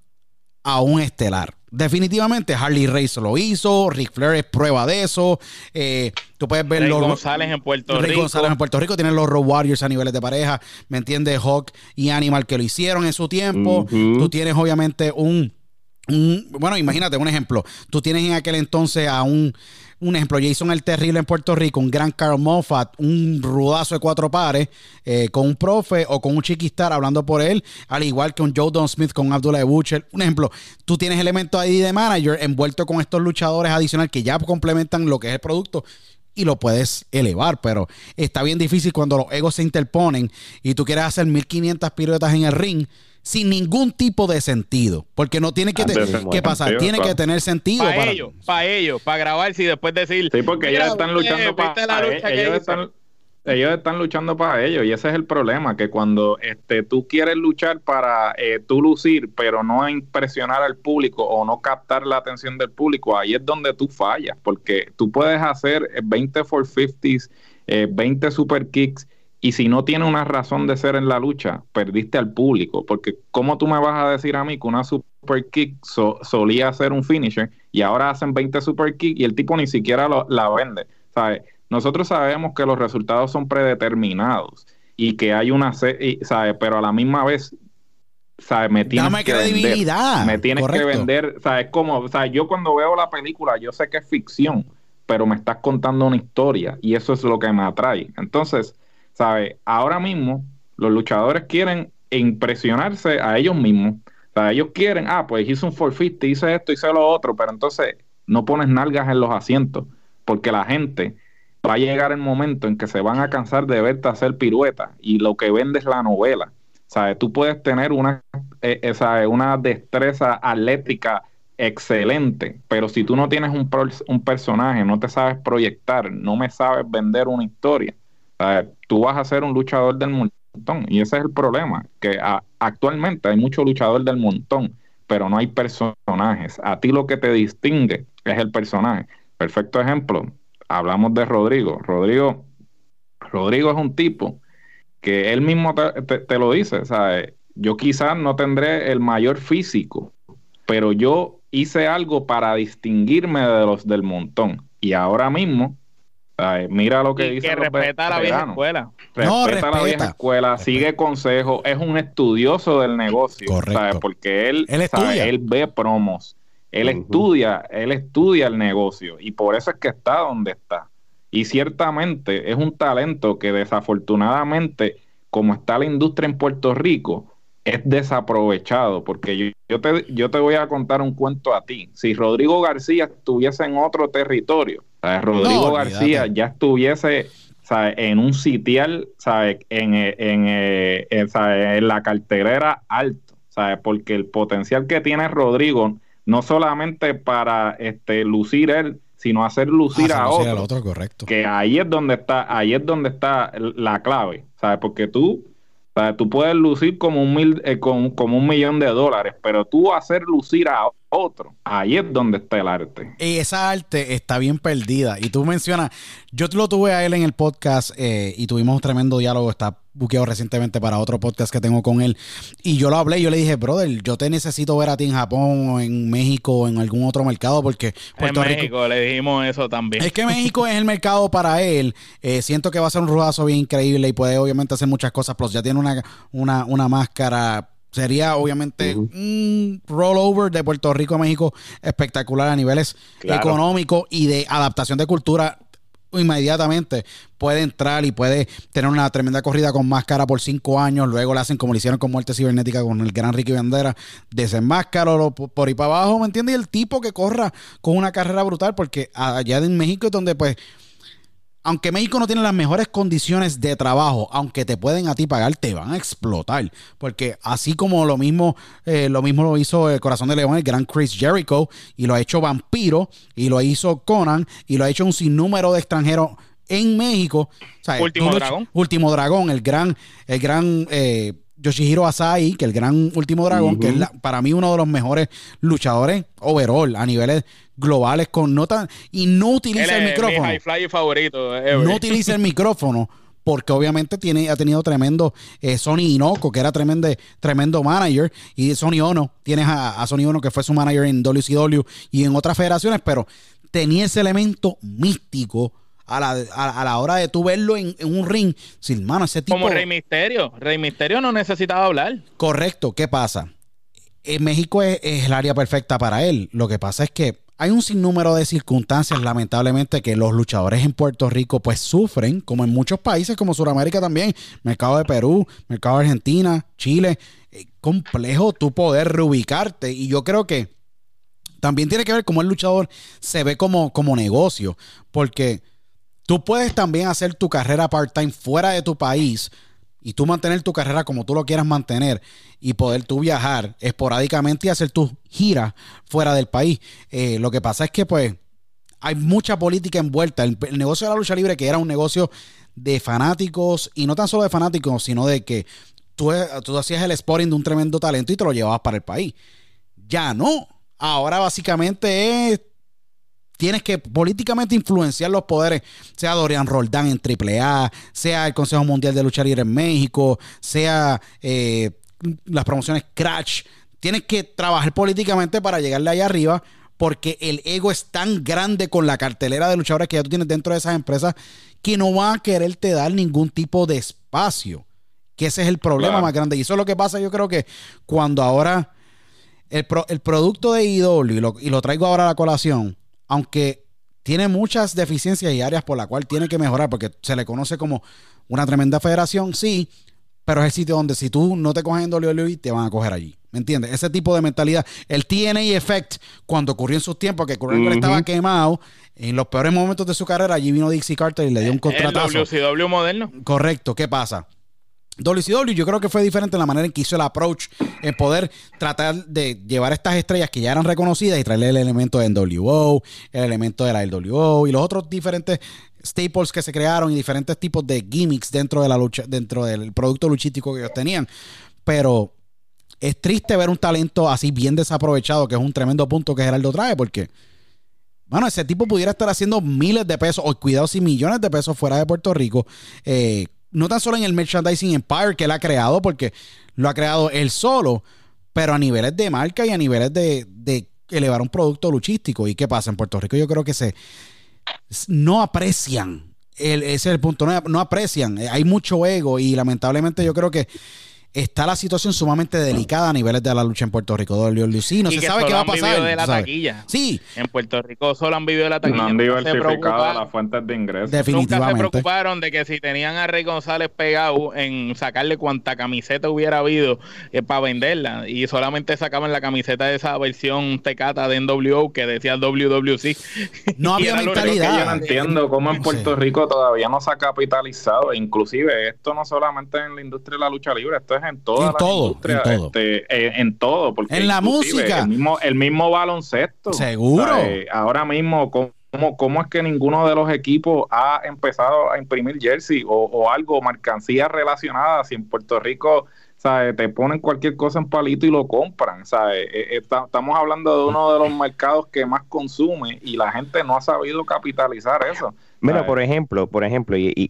a un estelar. Definitivamente Harley Race lo hizo, Rick Flair es prueba de eso. Eh, tú puedes ver los González en Puerto Rico. González en Puerto Rico tienen los Road Warriors a niveles de pareja, ¿me entiendes? Hawk y Animal que lo hicieron en su tiempo. Tú tienes obviamente un, un, bueno, imagínate un ejemplo. Tú tienes en aquel entonces a un un ejemplo, Jason el Terrible en Puerto Rico, un gran Carl Moffat, un rudazo de cuatro pares, eh, con un profe o con un chiquistar hablando por él, al igual que un Joe Don Smith con Abdullah Butcher. Un ejemplo, tú tienes elementos ahí de manager envuelto con estos luchadores adicionales que ya complementan lo que es el producto y lo puedes elevar, pero está bien difícil cuando los egos se interponen y tú quieres hacer 1500 piruetas en el ring sin ningún tipo de sentido. Porque no tiene que, ¿qué pasar, tiene que tener sentido. para ellos, para ellos, para grabarse y después decir. Sí, porque ellos están luchando para. ellos, están, ellos están luchando para ellos y ese es el problema, que cuando este, tú quieres luchar para eh, tú lucir, pero no impresionar al público o no captar la atención del público, ahí es donde tú fallas, porque tú puedes hacer 20 450s, eh, 20 super kicks y si no tiene una razón de ser en la lucha, perdiste al público. Porque ¿cómo tú me vas a decir a mí que una super kick solía ser un finisher y ahora hacen 20 super kick y el tipo ni siquiera la vende? ¿Sabes? Nosotros sabemos que los resultados son predeterminados y que hay una... ¿sabes? Pero a la misma vez ¿sabes? Me tienes Dame que credibilidad. Vender, me tienes que vender, ¿sabes? Como, sea, yo cuando veo la película, yo sé que es ficción, pero me estás contando una historia y eso es lo que me atrae. Entonces, ¿sabes? Ahora mismo los luchadores quieren impresionarse a ellos mismos. O ellos quieren, ah, pues hice un 450, hice esto, hice lo otro, pero entonces no pones nalgas en los asientos, porque la gente va a llegar el momento en que se van a cansar de verte hacer piruetas y lo que vende es la novela. ¿Sabes? Tú puedes tener una, eh, eh una destreza atlética excelente, pero si tú no tienes un, un personaje, no te sabes proyectar, no me sabes vender una historia, tú vas a ser un luchador del montón y ese es el problema, que actualmente hay mucho luchador del montón, pero no hay personajes. A ti lo que te distingue es el personaje. Perfecto ejemplo, hablamos de Rodrigo. Rodrigo, Rodrigo es un tipo que él mismo te, lo dice, ¿sabes? Yo quizás no tendré el mayor físico, pero yo hice algo para distinguirme de los del montón. Y ahora mismo, mira lo que dice. Que respeta la vieja escuela. Respeta, la vieja escuela, sigue consejos, es un estudioso del negocio. ¿sabes? Porque él, él, él ve promos, él estudia, él estudia el negocio y por eso es que está donde está. Y ciertamente es un talento que desafortunadamente, como está la industria en Puerto Rico, es desaprovechado, porque yo, yo, te, yo te voy a contar un cuento a ti. Si Rodrigo García estuviese en otro territorio, Rodrigo García ya estuviese en un sitial, ¿sabes? En, en, en, la carterera alto, ¿sabes? porque el potencial que tiene Rodrigo, no solamente para este, lucir él, sino hacer lucir a otro. correcto. Que ahí es donde está, ahí es donde está la clave, ¿sabes? Porque tú, tú puedes lucir como un mil, eh, como, un millón de dólares, pero tú hacer lucir a otro, ahí es donde está el arte. Y esa arte está bien perdida. Y tú mencionas, yo lo tuve a él en el podcast eh, y tuvimos un tremendo diálogo, está buqueado recientemente para otro podcast que tengo con él. Y yo lo hablé, yo le dije, brother, yo te necesito ver a ti en Japón o en México o en algún otro mercado porque Puerto en México le dijimos eso también. Es que México <laughs> es el mercado para él. Eh, siento que va a ser un rodazo bien increíble y puede obviamente hacer muchas cosas. Plus ya tiene una, una, una máscara sería obviamente un rollover de Puerto Rico a México espectacular a niveles económicos y de adaptación de cultura inmediatamente puede entrar y puede tener una tremenda corrida con máscara por cinco años. Luego le hacen como le hicieron con Muerte Cibernética con el gran Ricky Bandera, desenmáscaro por ahí para abajo, ¿me entiendes? Y el tipo que corra con una carrera brutal, porque allá en México es donde pues aunque México no tiene las mejores condiciones de trabajo, aunque te pueden a ti pagar, te van a explotar. Porque así como lo mismo, eh, lo mismo lo hizo el Corazón de León, el gran Chris Jericho, y lo ha hecho Vampiro, y lo hizo Conan, y lo ha hecho un sinnúmero de extranjeros en México. Último Dragón. Último Dragón, el gran, el gran eh, Yoshihiro Asai, que el gran último dragón, que es para mí uno de los mejores luchadores overall a niveles globales con nota y no utiliza el micrófono. favorito. No utiliza el micrófono porque obviamente tiene, ha tenido tremendo eh, Sony Inoco, que era tremendo, tremendo manager, y Sony Ono, tienes a, a Sony Ono que fue su manager en WCW y en otras federaciones, pero tenía ese elemento místico a la, a, la hora de tú verlo en, un ring. Sin mano, ese tipo. Como Rey Misterio. Rey Misterio no necesitaba hablar. Correcto. ¿Qué pasa? En México es, el área perfecta para él. Lo que pasa es que hay un sinnúmero de circunstancias, lamentablemente, que los luchadores en Puerto Rico pues sufren, como en muchos países, como Sudamérica también, mercado de Perú, mercado de Argentina, Chile. complejo tu poder reubicarte. Y yo creo que también tiene que ver cómo el luchador se ve como, como negocio. Porque Tú puedes también hacer tu carrera part-time fuera de tu país y tú mantener tu carrera como tú lo quieras mantener y poder tú viajar esporádicamente y hacer tus giras fuera del país. Eh, lo que pasa es que pues hay mucha política envuelta. El, negocio de la lucha libre que era un negocio de fanáticos y no tan solo de fanáticos, sino de que tú, tú hacías el sporting de un tremendo talento y te lo llevabas para el país. Ya no. Ahora básicamente es tienes que políticamente influenciar los poderes, sea Dorian Roldán en AAA, sea el Consejo Mundial de Lucha Libre en México, sea eh, las promociones Crash. Tienes que trabajar políticamente para llegarle allá arriba porque el ego es tan grande con la cartelera de luchadores que ya tú tienes dentro de esas empresas que no va a quererte dar ningún tipo de espacio. Que ese es el problema más grande. Y eso es lo que pasa, yo creo que cuando ahora el, producto de IW, y lo, y lo traigo ahora a la colación, aunque tiene muchas deficiencias y áreas por las cuales tiene que mejorar, porque se le conoce como una tremenda federación, sí, pero es el sitio donde si tú no te coges en WWE, te van a coger allí. ¿Me entiendes? Ese tipo de mentalidad. El TNA Effect, cuando ocurrió en sus tiempos, que Kurt estaba quemado, en los peores momentos de su carrera, allí vino Dixie Carter y le dio un contratazo. El WCW moderno. Correcto. ¿Qué pasa? WCW yo creo que fue diferente en la manera en que hizo el approach en poder tratar de llevar estas estrellas que ya eran reconocidas y traerle el elemento de NWO, el elemento de la LWO y los otros diferentes staples que se crearon y diferentes tipos de gimmicks dentro de la lucha, dentro del producto luchístico que ellos tenían. Pero es triste ver un talento así bien desaprovechado, que es un tremendo punto que Geraldo trae, porque, bueno, ese tipo pudiera estar haciendo miles de pesos, o cuidado, si millones de pesos fuera de Puerto Rico, eh, no tan solo en el merchandising empire que él ha creado, porque lo ha creado él solo, pero a niveles de marca y a niveles de, de elevar un producto luchístico. ¿Y qué pasa en Puerto Rico? Yo creo que se no aprecian. ese es el punto, no aprecian. Hay mucho ego y lamentablemente yo creo que está la situación sumamente delicada a niveles de la lucha en Puerto Rico. WLC, no se sabe qué va a pasar. de la taquilla. Sí. En Puerto Rico solo han vivido de la taquilla. No han diversificado las fuentes de ingresos. Definitivamente. Nunca se preocuparon de que si tenían a Rey González pegado en sacarle cuanta camiseta hubiera habido eh, para venderla. Y solamente sacaban la camiseta de esa versión tecata de NWO que decía WWC. No había mentalidad. Yo no entiendo cómo en Puerto Rico todavía no se ha capitalizado. Inclusive esto no solamente en la industria de la lucha libre, esto es en todas en todo, en todo. Este, eh, en todo, porque en la música, el mismo, el mismo baloncesto, seguro. ahora mismo ¿cómo, ¿Cómo, es que ninguno de los equipos ha empezado a imprimir jersey o, algo, mercancía relacionada? Si en Puerto Rico ¿sabes? te ponen cualquier cosa en palito y lo compran. ¿sabes? Eh, eh, estamos hablando de uno de los <laughs> mercados que más consume y la gente no ha sabido capitalizar eso. Mira, por ejemplo, por ejemplo, y, y,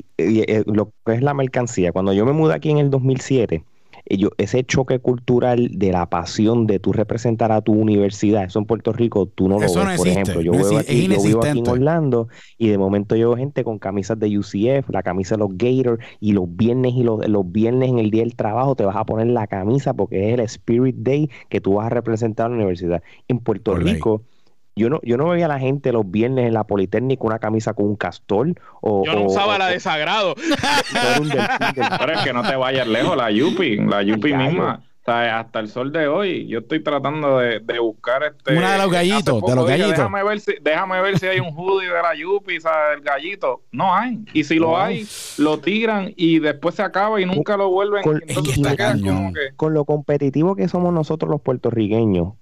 lo que es la mercancía, cuando yo me mudé aquí en el 2007, ese choque cultural de la pasión de tú representar a tu universidad, eso en Puerto Rico tú no lo ves, por ejemplo. Yo, veo aquí, yo vivo aquí en Orlando y de momento yo veo gente con camisas de UCF, la camisa de los Gators y los viernes y los, los viernes en el día del trabajo te vas a poner la camisa porque es el Spirit Day que tú vas a representar a la universidad. En Puerto Rico... Yo no, yo no veía a la gente los viernes en la Politécnica una camisa con un castor. O, yo no usaba la de Sagrado. <laughs> <laughs> Pero es que no te vayas lejos, la Yupi, la Yupi misma. O sea, hasta el sol de hoy, yo estoy tratando de, buscar este. Una de los gallitos, de los gallitos. Déjame ver, si, déjame ver si hay un hoodie de la Yupi, ¿sabes? El gallito. No hay. Y si lo hay, lo tiran y después se acaba y nunca lo vuelven. con lo competitivo que somos nosotros los puertorriqueños,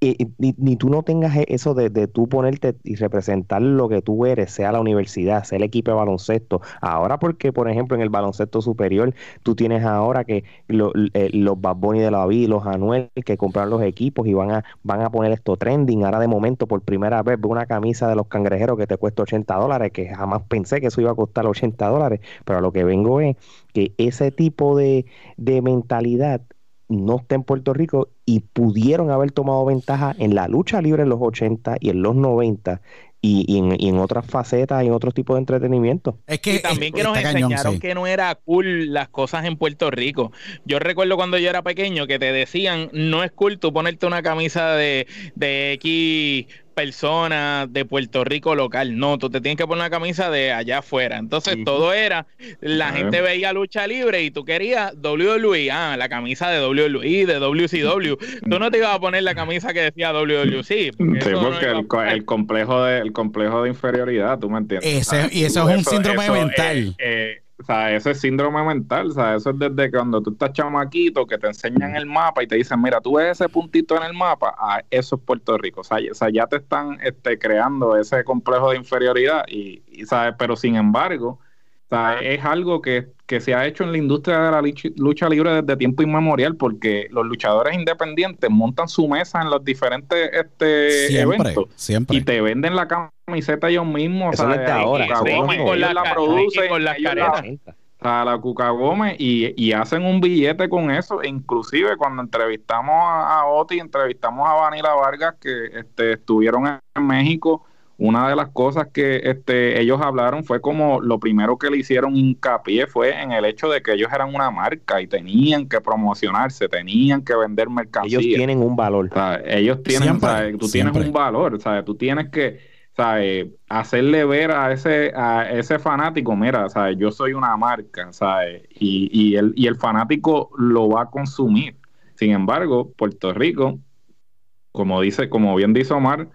y, ni, tú no tengas e, eso de, de, tú ponerte y representar lo que tú eres, sea la universidad, sea el equipo de baloncesto. Ahora porque, por ejemplo, en el baloncesto superior, tú tienes ahora que eh, los Bad de la vida, los Anuel, que compraron los equipos y van a, van a poner esto trending. Ahora de momento, por primera vez, una camisa de los cangrejeros que te cuesta 80 dólares, que jamás pensé que eso iba a costar 80 dólares, pero a lo que vengo es que ese tipo de, de mentalidad no está en Puerto Rico y pudieron haber tomado ventaja en la lucha libre en los 80 y en los 90 y, en, otras facetas y en otros tipos de entretenimiento. Es que también que nos enseñaron que no era cool las cosas en Puerto Rico. Yo recuerdo cuando yo era pequeño que te decían, no es cool tú ponerte una camisa de, de X persona de Puerto Rico local. No, tú te tienes que poner una camisa de allá afuera. Entonces todo era, la gente veía lucha libre y tú querías WWE, ah, la camisa de WWE, de WCW. tú no te ibas a poner la camisa que decía WWC. Sí, porque el, complejo de, el complejo de inferioridad, tú me entiendes. y eso es un síndrome mental. Eh, o sea, eso es síndrome mental, o sea, eso es desde cuando tú estás chamaquito, que te enseñan el mapa y te dicen, mira, tú ves ese puntito en el mapa, ah, eso es Puerto Rico, o sea, ya te están este, creando ese complejo de inferioridad, y, ¿sabes? pero sin embargo, o sea, es algo que, se ha hecho en la industria de la lucha libre desde tiempo inmemorial, porque los luchadores independientes montan su mesa en los diferentes este, eventos y te venden la camiseta ellos mismos. Eso o sea, ahora. la, la produce con las caretas. A la Cuca Gómez y, y, hacen un billete con eso. E inclusive cuando entrevistamos a, a Oti, entrevistamos a Vanila Vargas que este, estuvieron en México una de las cosas que este, ellos hablaron fue como lo primero que le hicieron hincapié fue en el hecho de que ellos eran una marca y tenían que promocionarse, tenían que vender mercancía. Ellos tienen un valor. ellos tienen, tú tienes un valor, ¿sabes? tú tienes que ¿sabes? hacerle ver a ese, a ese fanático, mira, ¿sabes? yo soy una marca, ¿sabes? Y, y, el, y el fanático lo va a consumir. Sin embargo, Puerto Rico, como dice, como bien dice Omar,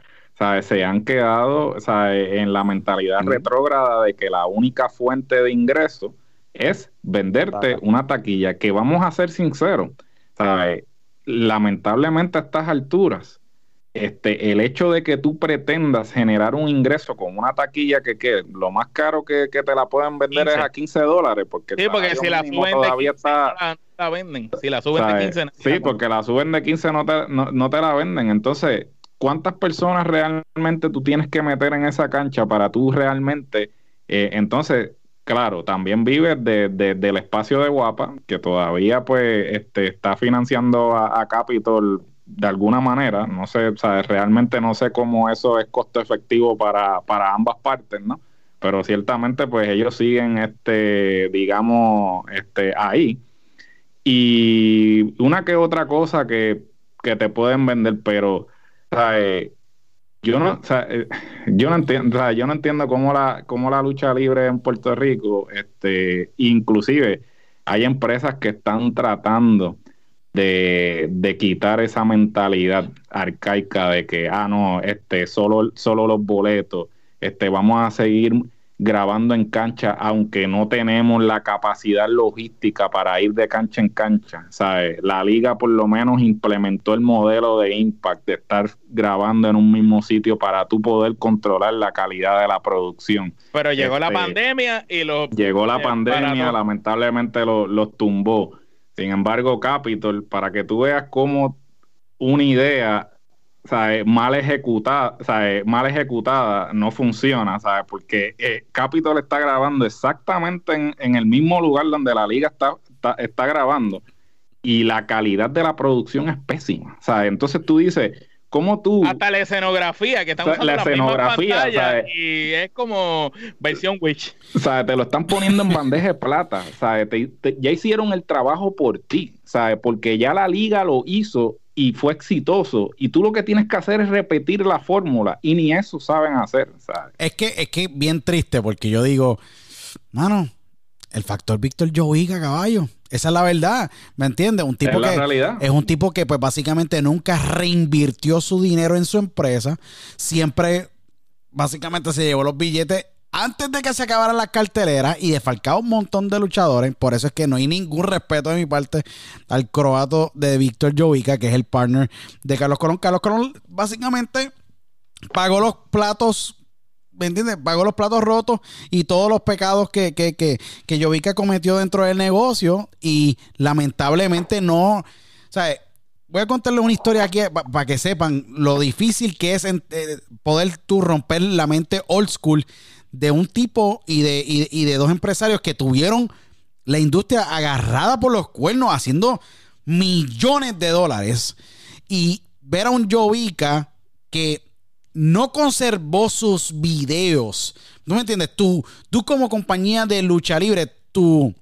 se han quedado en la mentalidad retrógrada de que la única fuente de ingreso es venderte una taquilla, que vamos a ser sinceros, lamentablemente a estas alturas, este, el hecho de que tú pretendas generar un ingreso con una taquilla que, que lo más caro que, te la pueden vender es a 15 dólares, porque, sí, porque si la suben todavía está... la venden. Si la suben de 15, sí, porque la suben de 15 no te, no te la venden. Entonces, ¿cuántas personas realmente tú tienes que meter en esa cancha para tú realmente, eh, entonces, claro, también vive de, del espacio de Guapa, que todavía pues este, está financiando a, Capitol de alguna manera. No sé, o sea, realmente no sé cómo eso es costo efectivo para, para ambas partes, ¿no? Pero ciertamente pues ellos siguen, este, digamos, este, ahí. Y una que otra cosa que, que te pueden vender, pero, ¿sabes? yo no, eh, yo no entiendo, yo no entiendo cómo la, cómo la lucha libre en Puerto Rico, este, inclusive hay empresas que están tratando de, de quitar esa mentalidad arcaica de que, ah, no, este, solo, solo los boletos, este, vamos a seguir grabando en cancha, aunque no tenemos la capacidad logística para ir de cancha en cancha. ¿sabes? La liga por lo menos implementó el modelo de Impact, de estar grabando en un mismo sitio para tú poder controlar la calidad de la producción. Pero llegó la este, pandemia y los... Llegó la pandemia, lamentablemente los tumbó. Sin embargo, Capitol, para que tú veas cómo una idea ¿sabes? mal ejecutada, ¿sabes? mal ejecutada no funciona, ¿sabes? Porque eh, Capitol está grabando exactamente en, el mismo lugar donde la liga está, está, grabando y la calidad de la producción es pésima, ¿sabes? Entonces tú dices, ¿cómo tú? Hasta la escenografía, que estamos la, escenografía, ¿sabes? y es como versión Witch. ¿Sabes? Te lo están poniendo en bandeja de plata, ¿sabes? ya hicieron el trabajo por ti, ¿sabes? Porque ya la liga lo hizo y fue exitoso. Y tú lo que tienes que hacer es repetir la fórmula y ni eso saben hacer. Es que es que bien triste porque yo digo, mano, el factor Víctor Jovica, caballo. Esa es la verdad, ¿me entiendes? Un tipo es que es un tipo que pues básicamente nunca reinvirtió su dinero en su empresa, siempre básicamente se llevó los billetes antes de que se acabaran las carteleras y defalcaba un montón de luchadores. Por eso es que no hay ningún respeto de mi parte al croato de Víctor Jovica, que es el partner de Carlos Colón. Carlos Colón básicamente pagó los platos. ¿Me entiendes? Pagó los platos rotos y todos los pecados que, que, que, que Jovica cometió dentro del negocio. Y lamentablemente no. O sea, voy a contarles una historia aquí para que sepan lo difícil que es eh, poder tú romper la mente old school de un tipo y de, y, de dos empresarios que tuvieron la industria agarrada por los cuernos haciendo millones de dólares y ver a un Jovica que no conservó sus videos. ¿No me entiendes? Tú, tú como compañía de lucha libre, tu,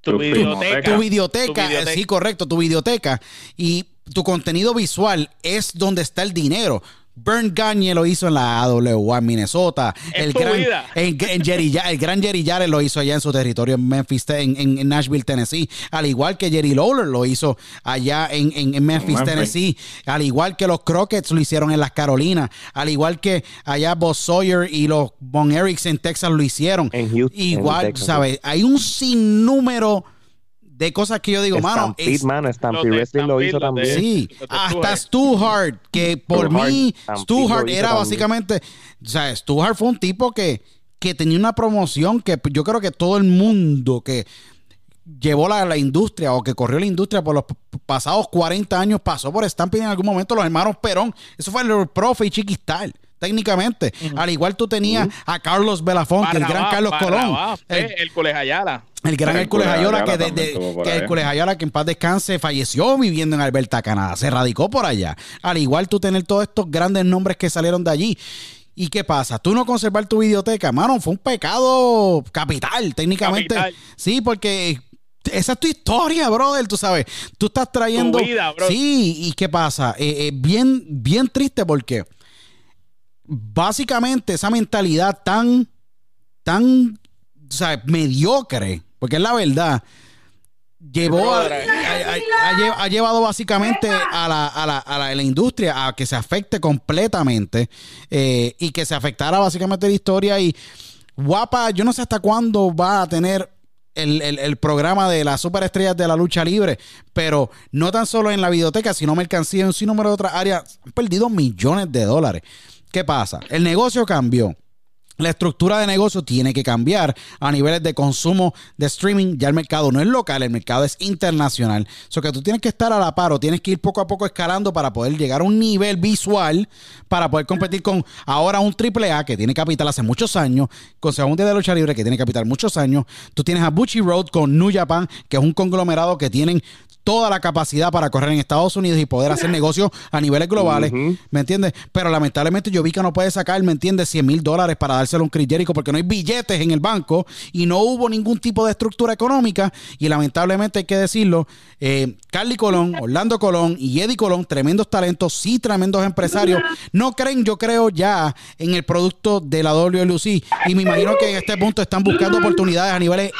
tu, videoteca, tu videoteca, sí, correcto, tu videoteca y tu contenido visual es donde está el dinero. Bern Gagne lo hizo en la AWA Minnesota. El gran, <laughs> en, Jerry, el gran Jerry Jarrett lo hizo allá en su territorio en Memphis, en, Nashville, Tennessee. Al igual que Jerry Lawler lo hizo allá en, Memphis, Tennessee. Al igual que los Crockets lo hicieron en las Carolinas. Al igual que allá Boss Sawyer y los Von Erics en Texas lo hicieron. igual, ¿sabes? Hay un sinnúmero de cosas que yo digo, mano. Es, mano, Stampede Wrestling lo hizo también. Sí, hasta Stu Hart, que por mí, Stu Hart era básicamente, o sea, Stu Hart fue un tipo que, que tenía una promoción que yo creo que todo el mundo que llevó la, la, industria o que corrió la industria por los pasados 40 años pasó por Stampede en algún momento los hermanos Perón. Eso fue el profe y Chiquistal técnicamente. Al igual tú tenías a Carlos Belafonte, el gran Carlos Colón. el, el Ayala. El gran Hércules Ayala, que, de, Ayala, que en paz descanse, falleció viviendo en Alberta, Canadá. Se radicó por allá. Al igual tú tener todos estos grandes nombres que salieron de allí. ¿Y qué pasa? Tú no conservar tu videoteca, mano, fue un pecado capital, técnicamente. Sí, porque esa es tu historia, brother, tú sabes. Tú estás trayendo. Sí, ¿y qué pasa? Eh, eh, bien, bien triste porque básicamente esa mentalidad tan, tan, o sea, mediocre porque es la verdad. Llevó ha, llevado básicamente a la, a, la, a, la, industria a que se afecte completamente eh, y que se afectara básicamente la historia. Y guapa, yo no sé hasta cuándo va a tener el, programa de las superestrellas de la lucha libre, pero no tan solo en la biblioteca, sino mercancía en un número de otras áreas. Han perdido millones de dólares. ¿Qué pasa? El negocio cambió. La estructura de negocio tiene que cambiar a niveles de consumo de streaming. Ya el mercado no es local, el mercado es internacional. O que tú tienes que estar a la par o tienes que ir poco a poco escalando para poder llegar a un nivel visual para poder competir con ahora un AAA que tiene capital hace muchos años, con Segundo de Lucha Libre que tiene capital muchos años. Tú tienes a Bucci Road con New Japan, que es un conglomerado que tienen toda la capacidad para correr en Estados Unidos y poder hacer negocios a niveles globales, ¿me entiendes? Pero lamentablemente yo vi que no puede sacar, ¿me entiendes? 100 mil dólares para dárselo a un Chris porque no hay billetes en el banco y no hubo ningún tipo de estructura económica y lamentablemente hay que decirlo, eh, Carly Colón, Orlando Colón y Eddie Colón, tremendos talentos, sí, tremendos empresarios, no creen, yo creo, ya en el producto de la WLUC y me imagino que en este punto están buscando oportunidades a niveles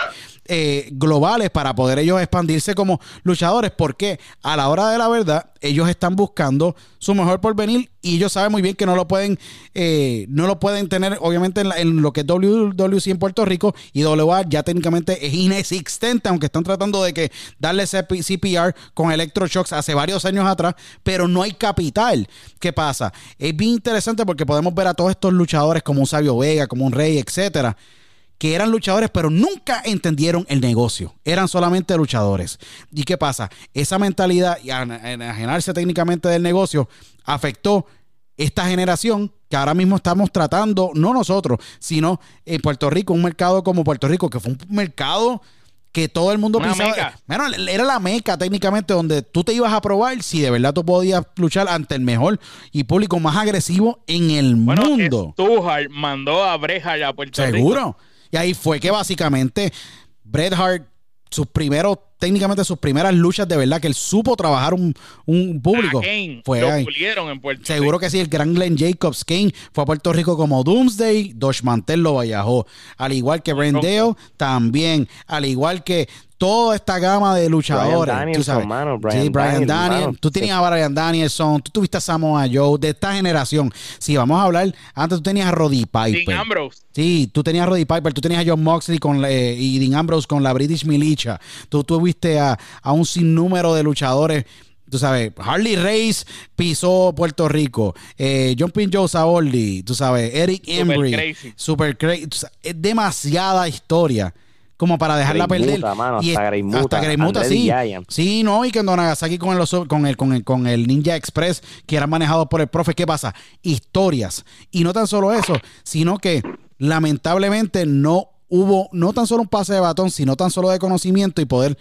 eh, globales para poder ellos expandirse como luchadores, porque a la hora de la verdad ellos están buscando su mejor porvenir y ellos saben muy bien que no lo pueden eh, no lo pueden tener obviamente en, lo que es WWC en Puerto Rico y WA ya técnicamente es inexistente, aunque están tratando de que darle CPR con electroshocks hace varios años atrás, pero no hay capital. ¿Qué pasa? Es bien interesante porque podemos ver a todos estos luchadores como un Sabio Vega, como un Rey, etcétera que eran luchadores, pero nunca entendieron el negocio. Eran solamente luchadores. ¿Y qué pasa? Esa mentalidad y enajenarse técnicamente del negocio afectó esta generación que ahora mismo estamos tratando, no nosotros, sino en Puerto Rico, un mercado como Puerto Rico, que fue un mercado que todo el mundo pensaba. Bueno, era la meca técnicamente donde tú te ibas a probar si de verdad tú podías luchar ante el mejor y público más agresivo en el mundo. Stuhart mandó a Breja a Puerto Rico. Seguro. Y ahí fue que básicamente Bret Hart, sus primeros, técnicamente sus primeras luchas de verdad, que él supo trabajar un, público. fue ahí. Seguro que sí, el gran Glenn Jacobs Kane fue a Puerto Rico como Doomsday, Dosh Mantel lo viajó. Al igual que Brendale, también. Al igual que toda esta gama de luchadores. Brian tú sabes. Brian sí, Brian Daniels. Tú tenías a Brian Danielson, tú tuviste a Samoa Joe, de esta generación. Si vamos a hablar, antes tú tenías a Roddy Piper. Dean Ambrose. Sí, tú tenías a Roddy Piper, tú tenías a John Moxley con, eh, y Dean Ambrose con la British Militia. Tú tuviste a, a un sinnúmero de luchadores tú sabes, Harley Race pisó Puerto Rico, eh, John Pin Joe Saordi, tú sabes, Eric Embry, Super Crazy, es demasiada historia como para dejarla perder. y hasta Greymuta. Hasta sí. Sí, no, y que Nagasaki con el, con, el, con, el, con el Ninja Express, que eran manejados por el profe, ¿qué pasa? Historias. Y no tan solo eso, sino que lamentablemente no hubo, no tan solo un pase de batón, sino tan solo de conocimiento y poder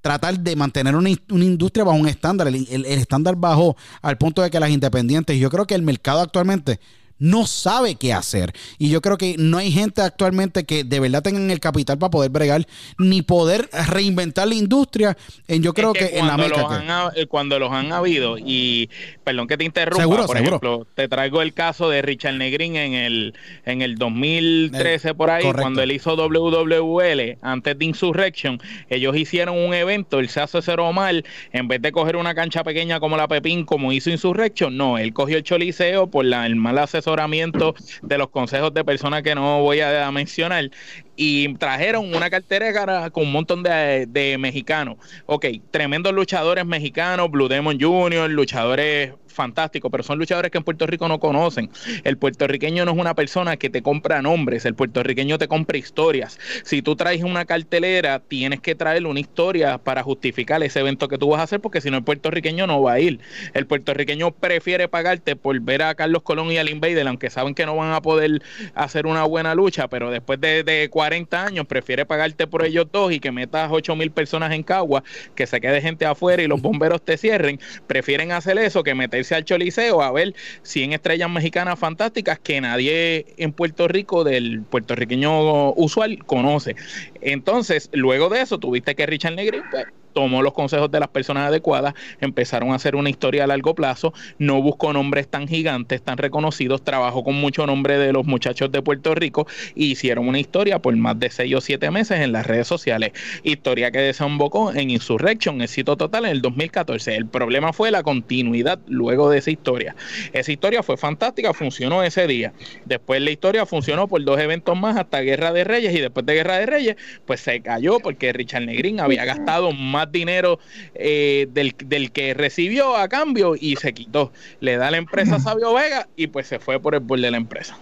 tratar de mantener una, industria bajo un estándar. El, el, estándar bajó al punto de que las independientes, yo creo que el mercado actualmente no sabe qué hacer. Y yo creo que no hay gente actualmente que de verdad tengan el capital para poder bregar ni poder reinventar la industria. En, yo creo que, en la meca. Eh, cuando los han habido, y perdón que te interrumpa, por ejemplo, te traigo el caso de Richard Negrin en el, en el 2013 por ahí, cuando él hizo WWL antes de Insurrection. Ellos hicieron un evento, el se hace cero mal, en vez de coger una cancha pequeña como la Pepín, como hizo Insurrection, no, él cogió el Choliseo por la, el mal asesoramiento de los consejos de personas que no voy a mencionar y trajeron una cartera con un montón de, de mexicanos. Ok, tremendos luchadores mexicanos, Blue Demon Jr., luchadores fantástico, pero son luchadores que en Puerto Rico no conocen. El puertorriqueño no es una persona que te compra nombres, el puertorriqueño te compra historias. Si tú traes una cartelera, tienes que traer una historia para justificar ese evento que tú vas a hacer, porque si no el puertorriqueño no va a ir. El puertorriqueño prefiere pagarte por ver a Carlos Colón y al Invader, aunque saben que no van a poder hacer una buena lucha, pero después de, de 40 años prefiere pagarte por ellos dos y que metas 8 mil personas en Cagua, que se quede gente afuera y los bomberos te cierren. Prefieren hacer eso que meter al Choliseo a ver 100 estrellas mexicanas fantásticas que nadie en Puerto Rico del puertorriqueño usual conoce. Entonces, luego de eso, tuviste que Richard Negri pues, tomó los consejos de las personas adecuadas, empezaron a hacer una historia a largo plazo, no buscó nombres tan gigantes, tan reconocidos, trabajó con mucho nombre de los muchachos de Puerto Rico e hicieron una historia por más de seis o siete meses en las redes sociales. Historia que desembocó en Insurrection, éxito total en el 2014. El problema fue la continuidad luego de esa historia. Esa historia fue fantástica, funcionó ese día. Después la historia funcionó por dos eventos más hasta Guerra de Reyes y después de Guerra de Reyes, pues se cayó porque Richard Negrín había gastado más dinero eh, del, del, que recibió a cambio y se quitó. Le da la empresa a Sabio Vega y pues se fue por el bol de la empresa.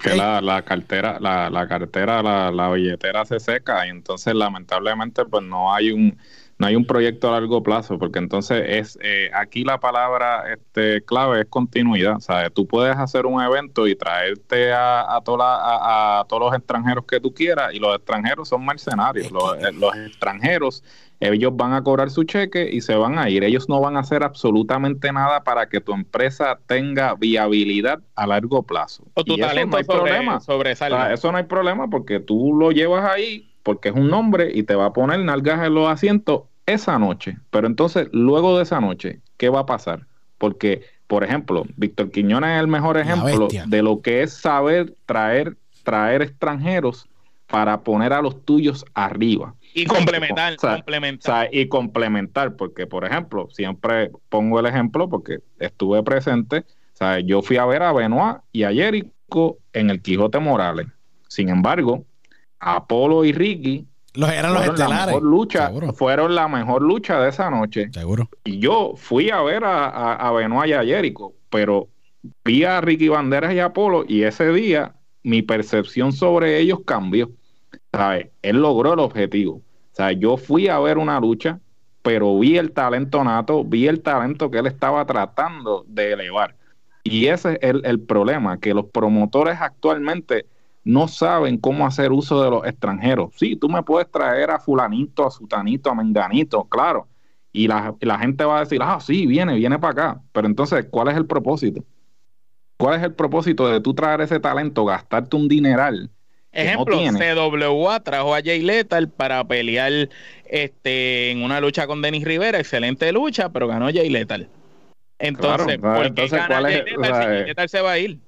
que la, la, cartera, la, la cartera, la, la billetera se seca y entonces lamentablemente pues no hay un no hay un proyecto a largo plazo, porque entonces es eh, aquí la palabra este, clave es continuidad. sea, Tú puedes hacer un evento y traerte a, a, a, todos los extranjeros que tú quieras, y los extranjeros son mercenarios. Los, eh, los, extranjeros, ellos van a cobrar su cheque y se van a ir. Ellos no van a hacer absolutamente nada para que tu empresa tenga viabilidad a largo plazo. O tu talento no hay problema. eso no hay problema porque tú lo llevas ahí porque es un nombre y te va a poner nalgas en los asientos esa noche. Pero entonces, luego de esa noche, ¿qué va a pasar? Porque, por ejemplo, Víctor Quiñones es el mejor ejemplo de lo que es saber traer, traer extranjeros para poner a los tuyos arriba. Y complementar, complementar. y complementar, porque, por ejemplo, siempre pongo el ejemplo porque estuve presente. O yo fui a ver a Benoit y a Jericho en el Quijote Morales. Sin embargo, Apolo y Ricky los, eran los estelares. lucha, fueron la mejor lucha de esa noche. Seguro. Y yo fui a ver a, a, Benoit y a Jericho, pero vi a Ricky Banderas y a Apolo y ese día mi percepción sobre ellos cambió. Él logró el objetivo. O sea, yo fui a ver una lucha, pero vi el talento nato, vi el talento que él estaba tratando de elevar. Y ese es el, el problema, que los promotores actualmente no saben cómo hacer uso de los extranjeros. Sí, tú me puedes traer a fulanito, a sutanito, a menganito, claro. Y la, gente va a decir, ah, sí, viene, viene para acá. Pero entonces, ¿cuál es el propósito? ¿Cuál es el propósito de tú traer ese talento, gastarte un dineral? Ejemplo, CWA trajo a Jay Lethal para pelear este, en una lucha con Denis Rivera, excelente lucha, pero ganó Jay Lethal. Entonces, ¿por qué ¿cuál es, Jay Lethal se va a ir?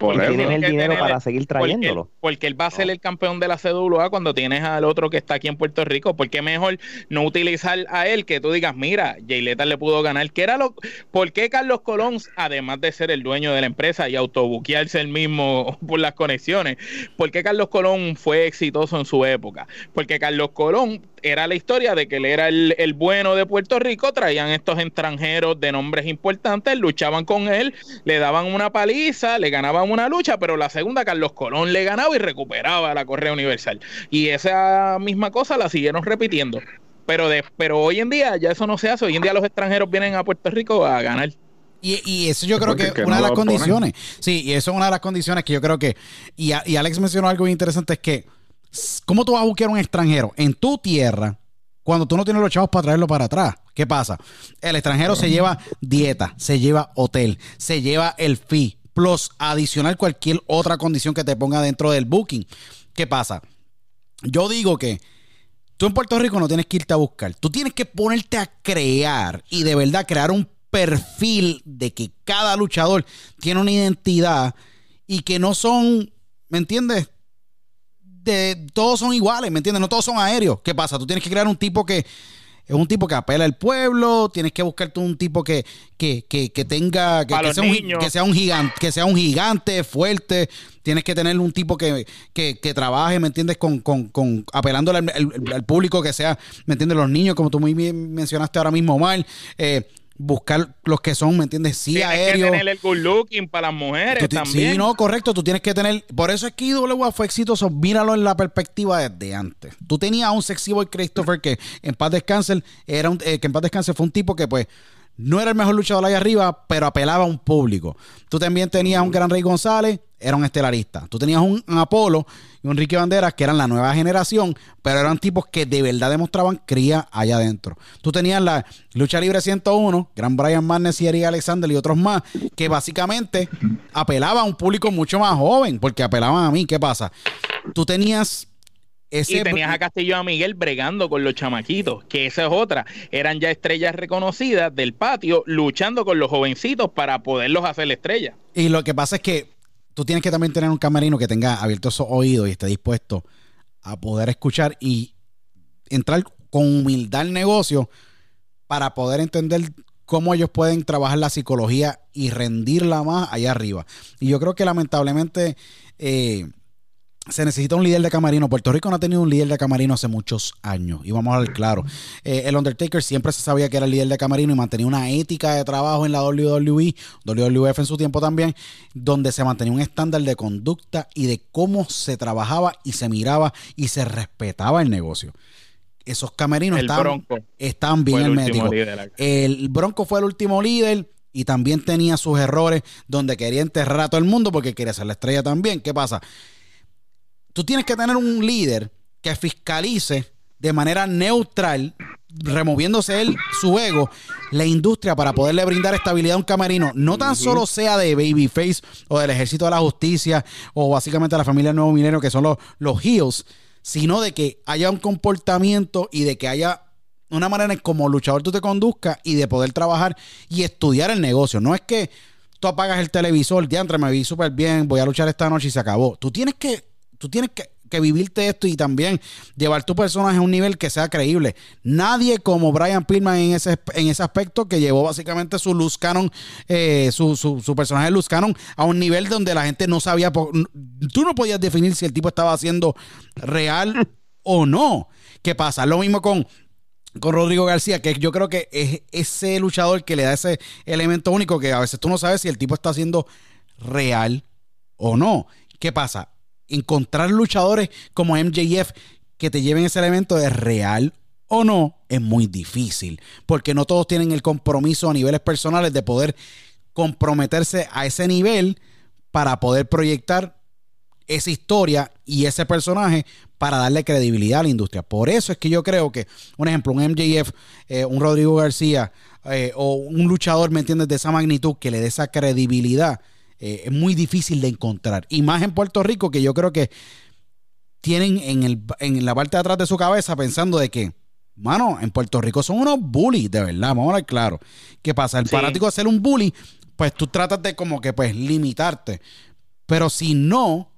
Porque tienes el dinero para seguir trayéndolo. Porque, él va a ser el campeón de la CWA cuando tienes al otro que está aquí en Puerto Rico. Porque mejor no utilizar a él que tú digas, mira, Jay Lethal le pudo ganar. ¿Qué era lo, ¿Por qué Carlos Colón, además de ser el dueño de la empresa y autobuquearse el mismo <laughs> por las conexiones, por qué Carlos Colón fue exitoso en su época? Porque Carlos Colón era la historia de que él era el, el, bueno de Puerto Rico, traían estos extranjeros de nombres importantes, luchaban con él, le daban una paliza, le ganaban una lucha, pero la segunda Carlos Colón le ganaba y recuperaba la Correa Universal. Y esa misma cosa la siguieron repitiendo. Pero, de, pero hoy en día ya eso no se hace, hoy en día los extranjeros vienen a Puerto Rico a ganar. Y, y, eso yo creo que es una de las condiciones. Sí, y eso es una de las condiciones que yo creo que. Y, y Alex mencionó algo interesante: es que ¿Cómo tú vas a buscar un extranjero en tu tierra cuando tú no tienes los chavos para traerlo para atrás? ¿Qué pasa? El extranjero se lleva dieta, se lleva hotel, se lleva el fee, plus adicional cualquier otra condición que te ponga dentro del booking. ¿Qué pasa? Yo digo que tú en Puerto Rico no tienes que irte a buscar. Tú tienes que ponerte a crear y de verdad crear un perfil de que cada luchador tiene una identidad y que no son, ¿me entiendes? De, todos son iguales, ¿me entiendes? No todos son aéreos. ¿Qué pasa? Tú tienes que crear un tipo que es un tipo que apela al pueblo, tienes que buscarte un tipo que, que, que, que tenga, que, sea un, que, sea un, gigante, que sea un gigante fuerte, tienes que tener un tipo que, trabaje, ¿me entiendes? Con, con, con apelándole al, público que sea, ¿me entiendes? Los niños, como tú muy bien mencionaste ahora mismo, Omar, eh, buscar los que son, ¿me entiendes? Sí, aéreos. Tienes que tener el good looking para las mujeres también. Sí, no, correcto. Tú tienes que tener. Por eso es que IWA fue exitoso. Míralo en la perspectiva desde antes. Tú tenías a un sexy boy Christopher que en paz descanse, era un, eh, que en paz descanse fue un tipo que, pues, no era el mejor luchador ahí arriba, pero apelaba a un público. Tú también tenías un Gran Rey González, era un estelarista. Tú tenías un, Apolo y un Ricky Banderas, que eran la nueva generación, pero eran tipos que de verdad demostraban cría allá adentro. Tú tenías la Lucha Libre 101, Gran Brian Madness y Eric Alexander y otros más, que básicamente apelaban a un público mucho más joven, porque apelaban a mí. ¿Qué pasa? Tú tenías y tenías a Castillo a Miguel bregando con los chamaquitos, que esa es otra. Eran ya estrellas reconocidas del patio, luchando con los jovencitos para poderlos hacer estrellas. Y lo que pasa es que tú tienes que también tener un camerino que tenga abiertos esos oídos y esté dispuesto a poder escuchar y entrar con humildad al negocio para poder entender cómo ellos pueden trabajar la psicología y rendirla más allá arriba. Y yo creo que lamentablemente... Eh, se necesita un líder de camarino. Puerto Rico no ha tenido un líder de camarino hace muchos años. Y vamos a ver claro. Eh, el Undertaker siempre se sabía que era el líder de camarino y mantenía una ética de trabajo en la WWE, WWF en su tiempo también, donde se mantenía un estándar de conducta y de cómo se trabajaba y se miraba y se respetaba el negocio. Esos camerinos estaban, bien herméticos. El Bronco fue el último líder y también tenía sus errores donde quería enterrar a todo el mundo porque quería ser la estrella también. ¿Qué pasa? Tú tienes que tener un líder que fiscalice de manera neutral, removiéndose él su ego, la industria para poderle brindar estabilidad a un camarino. No tan solo sea de Babyface o del Ejército de la Justicia o básicamente de la familia Nuevo Minero, que son los, los Heels, sino de que haya un comportamiento y de que haya una manera en como luchador tú te conduzcas y de poder trabajar y estudiar el negocio. No es que tú apagas el televisor, diantre, me vi súper bien, voy a luchar esta noche y se acabó. Tú tienes que tú tienes que, vivirte esto y también llevar tu personaje a un nivel que sea creíble. Nadie como Brian Pillman en ese, en ese aspecto que llevó básicamente su Luz Canon, eh, su, su, personaje Luz Canon a un nivel donde la gente no sabía, tú no podías definir si el tipo estaba haciendo real o no. ¿Qué pasa? Lo mismo con con Rodrigo García, que yo creo que es ese luchador que le da ese elemento único que a veces tú no sabes si el tipo está haciendo real o no. ¿Qué pasa? Encontrar luchadores como MJF que te lleven ese elemento de real o no es muy difícil, porque no todos tienen el compromiso a niveles personales de poder comprometerse a ese nivel para poder proyectar esa historia y ese personaje para darle credibilidad a la industria. Por eso es que yo creo que, un ejemplo, un MJF, eh, un Rodrigo García eh, o un luchador, ¿me entiendes?, de esa magnitud que le dé esa credibilidad eh, es muy difícil de encontrar. Y más en Puerto Rico, que yo creo que tienen en, el, en la parte de atrás de su cabeza pensando de que, mano, en Puerto Rico son unos bullies, de verdad, vamos a ver claro. ¿Qué pasa? El fanático de ser un bully, pues tú tratas de como que, pues, limitarte. Pero si no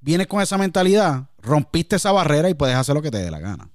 vienes con esa mentalidad, rompiste esa barrera y puedes hacer lo que te dé la gana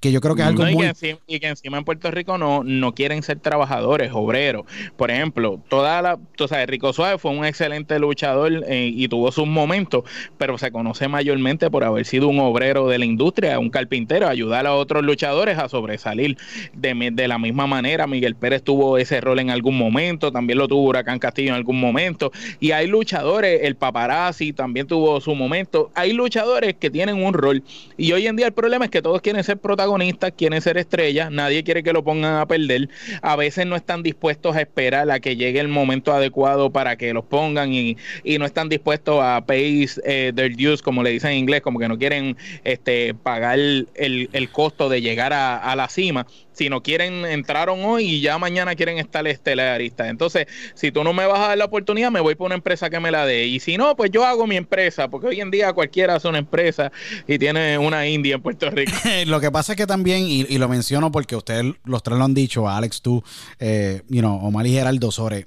que yo creo que es algo muy... Y que, encima, en Puerto Rico no, no quieren ser trabajadores, obreros. Por ejemplo, toda la... Tú sabes, Rico Suárez fue un excelente luchador eh, y tuvo sus momentos, pero se conoce mayormente por haber sido un obrero de la industria, un carpintero, ayudar a otros luchadores a sobresalir. De, de la misma manera, Miguel Pérez tuvo ese rol en algún momento, también lo tuvo Huracán Castillo en algún momento, y hay luchadores, el paparazzi también tuvo su momento, hay luchadores que tienen un rol, y hoy en día el problema es que todos quieren ser protagonistas quieren ser estrellas, nadie quiere que lo pongan a perder, a veces no están dispuestos a esperar a que llegue el momento adecuado para que los pongan y, no están dispuestos a pay eh, their dues, como le dicen en inglés, como que no quieren este, pagar el, el costo de llegar a la cima si no quieren, entraron hoy y ya mañana quieren estar estelaristas. Entonces, si tú no me vas a dar la oportunidad, me voy por una empresa que me la dé. Y si no, pues yo hago mi empresa, porque hoy en día cualquiera hace una empresa y tiene una India en Puerto Rico. <laughs> lo que pasa es que también, y, lo menciono porque ustedes los tres lo han dicho, Alex, tú, eh, you know, Omar y Geraldo, sobre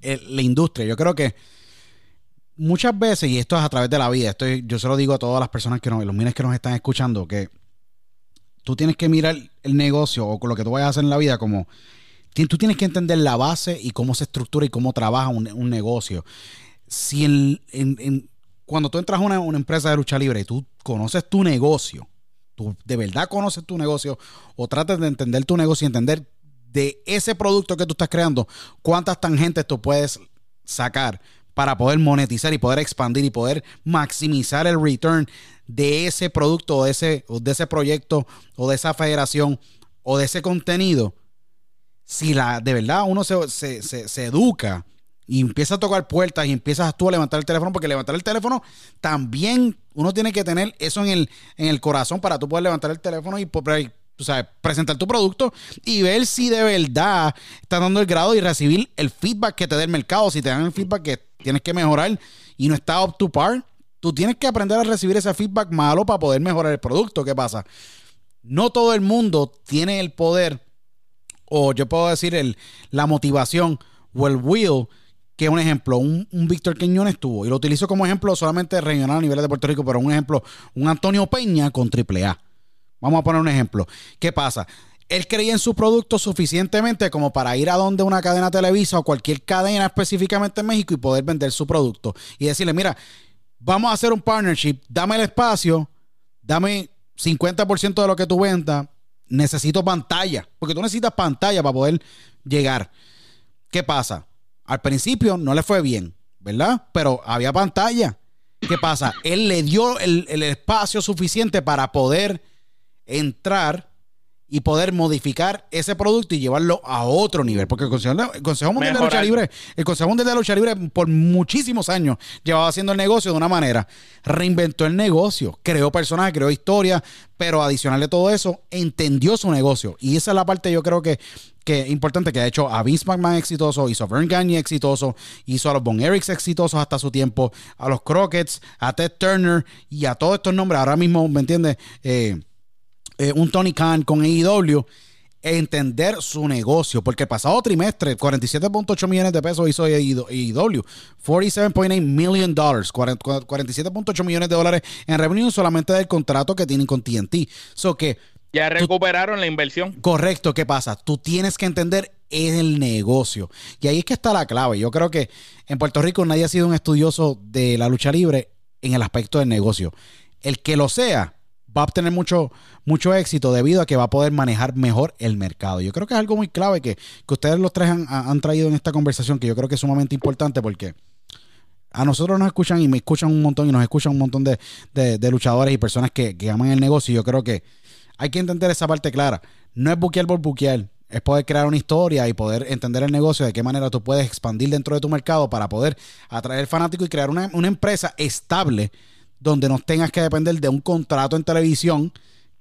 la industria. Yo creo que muchas veces, y esto es a través de la vida, esto yo se lo digo a todas las personas que nos, los miles que nos están escuchando, que tú tienes que mirar el negocio o lo que tú vayas a hacer en la vida como tú tienes que entender la base y cómo se estructura y cómo trabaja un, negocio. Si en, cuando tú entras a una, empresa de lucha libre y tú conoces tu negocio, tú de verdad conoces tu negocio o tratas de entender tu negocio y entender de ese producto que tú estás creando, cuántas tangentes tú puedes sacar para poder monetizar y poder expandir y poder maximizar el return de ese producto o de ese, de ese proyecto o de esa federación o de ese contenido, si la, de verdad uno se, se, educa y empieza a tocar puertas y empiezas tú a levantar el teléfono, porque levantar el teléfono también uno tiene que tener eso en el, en el corazón para tú poder levantar el teléfono y presentar tu producto y ver si de verdad está dando el grado y recibir el feedback que te dé el mercado. Si te dan el feedback que tienes que mejorar y no está up to par, Tú tienes que aprender a recibir ese feedback malo para poder mejorar el producto. ¿Qué pasa? No todo el mundo tiene el poder, o yo puedo decir la motivación o el will, que un ejemplo, un, Víctor Quiñones tuvo, y lo utilizo como ejemplo solamente regional a nivel de Puerto Rico, pero un ejemplo, un Antonio Peña con AAA. Vamos a poner un ejemplo. ¿Qué pasa? él creía en su producto suficientemente como para ir a donde una cadena televisa o cualquier cadena específicamente en México y poder vender su producto y decirle, mira, vamos a hacer un partnership, dame el espacio, dame 50% de lo que tú vendas, necesito pantalla, porque tú necesitas pantalla para poder llegar. ¿Qué pasa? Al principio no le fue bien, ¿verdad? Pero había pantalla. ¿Qué pasa? Él le dio el, el espacio suficiente para poder entrar y poder modificar ese producto y llevarlo a otro nivel. Porque el Consejo, Mundial de Lucha Libre, el Consejo Mundial de Lucha Libre por muchísimos años llevaba haciendo el negocio de una manera. Reinventó el negocio, creó personajes, creó historia, pero adicional de todo eso, entendió su negocio. Y esa es la parte yo creo que que importante que ha hecho a Vince McMahon exitoso, hizo a Vern Gagne exitoso, hizo a los Bon Erics exitosos hasta su tiempo, a los Crockets, a Ted Turner y a todos estos nombres. Ahora mismo, ¿me entiendes? Eh, eh, un Tony Khan con AEW entender su negocio, porque el pasado trimestre 47.8 millones de pesos hizo AEW, 47.8 million dollars, 47.8 millones de dólares en revenue solamente del contrato que tienen con TNT. So que ya recuperaron la inversión. Correcto, ¿qué pasa? Tú tienes que entender el negocio. Y ahí es que está la clave. Yo creo que en Puerto Rico nadie ha sido un estudioso de la lucha libre en el aspecto del negocio. El que lo sea, va a obtener mucho, mucho éxito debido a que va a poder manejar mejor el mercado. Yo creo que es algo muy clave que, ustedes los tres han, traído en esta conversación, que yo creo que es sumamente importante porque a nosotros nos escuchan y me escuchan un montón y nos escuchan un montón de, luchadores y personas que, que, aman el negocio. Y yo creo que hay que entender esa parte clara. No es buquear por buquear. Es poder crear una historia y poder entender el negocio, de qué manera tú puedes expandir dentro de tu mercado para poder atraer fanático y crear una, una empresa estable donde no tengas que depender de un contrato en televisión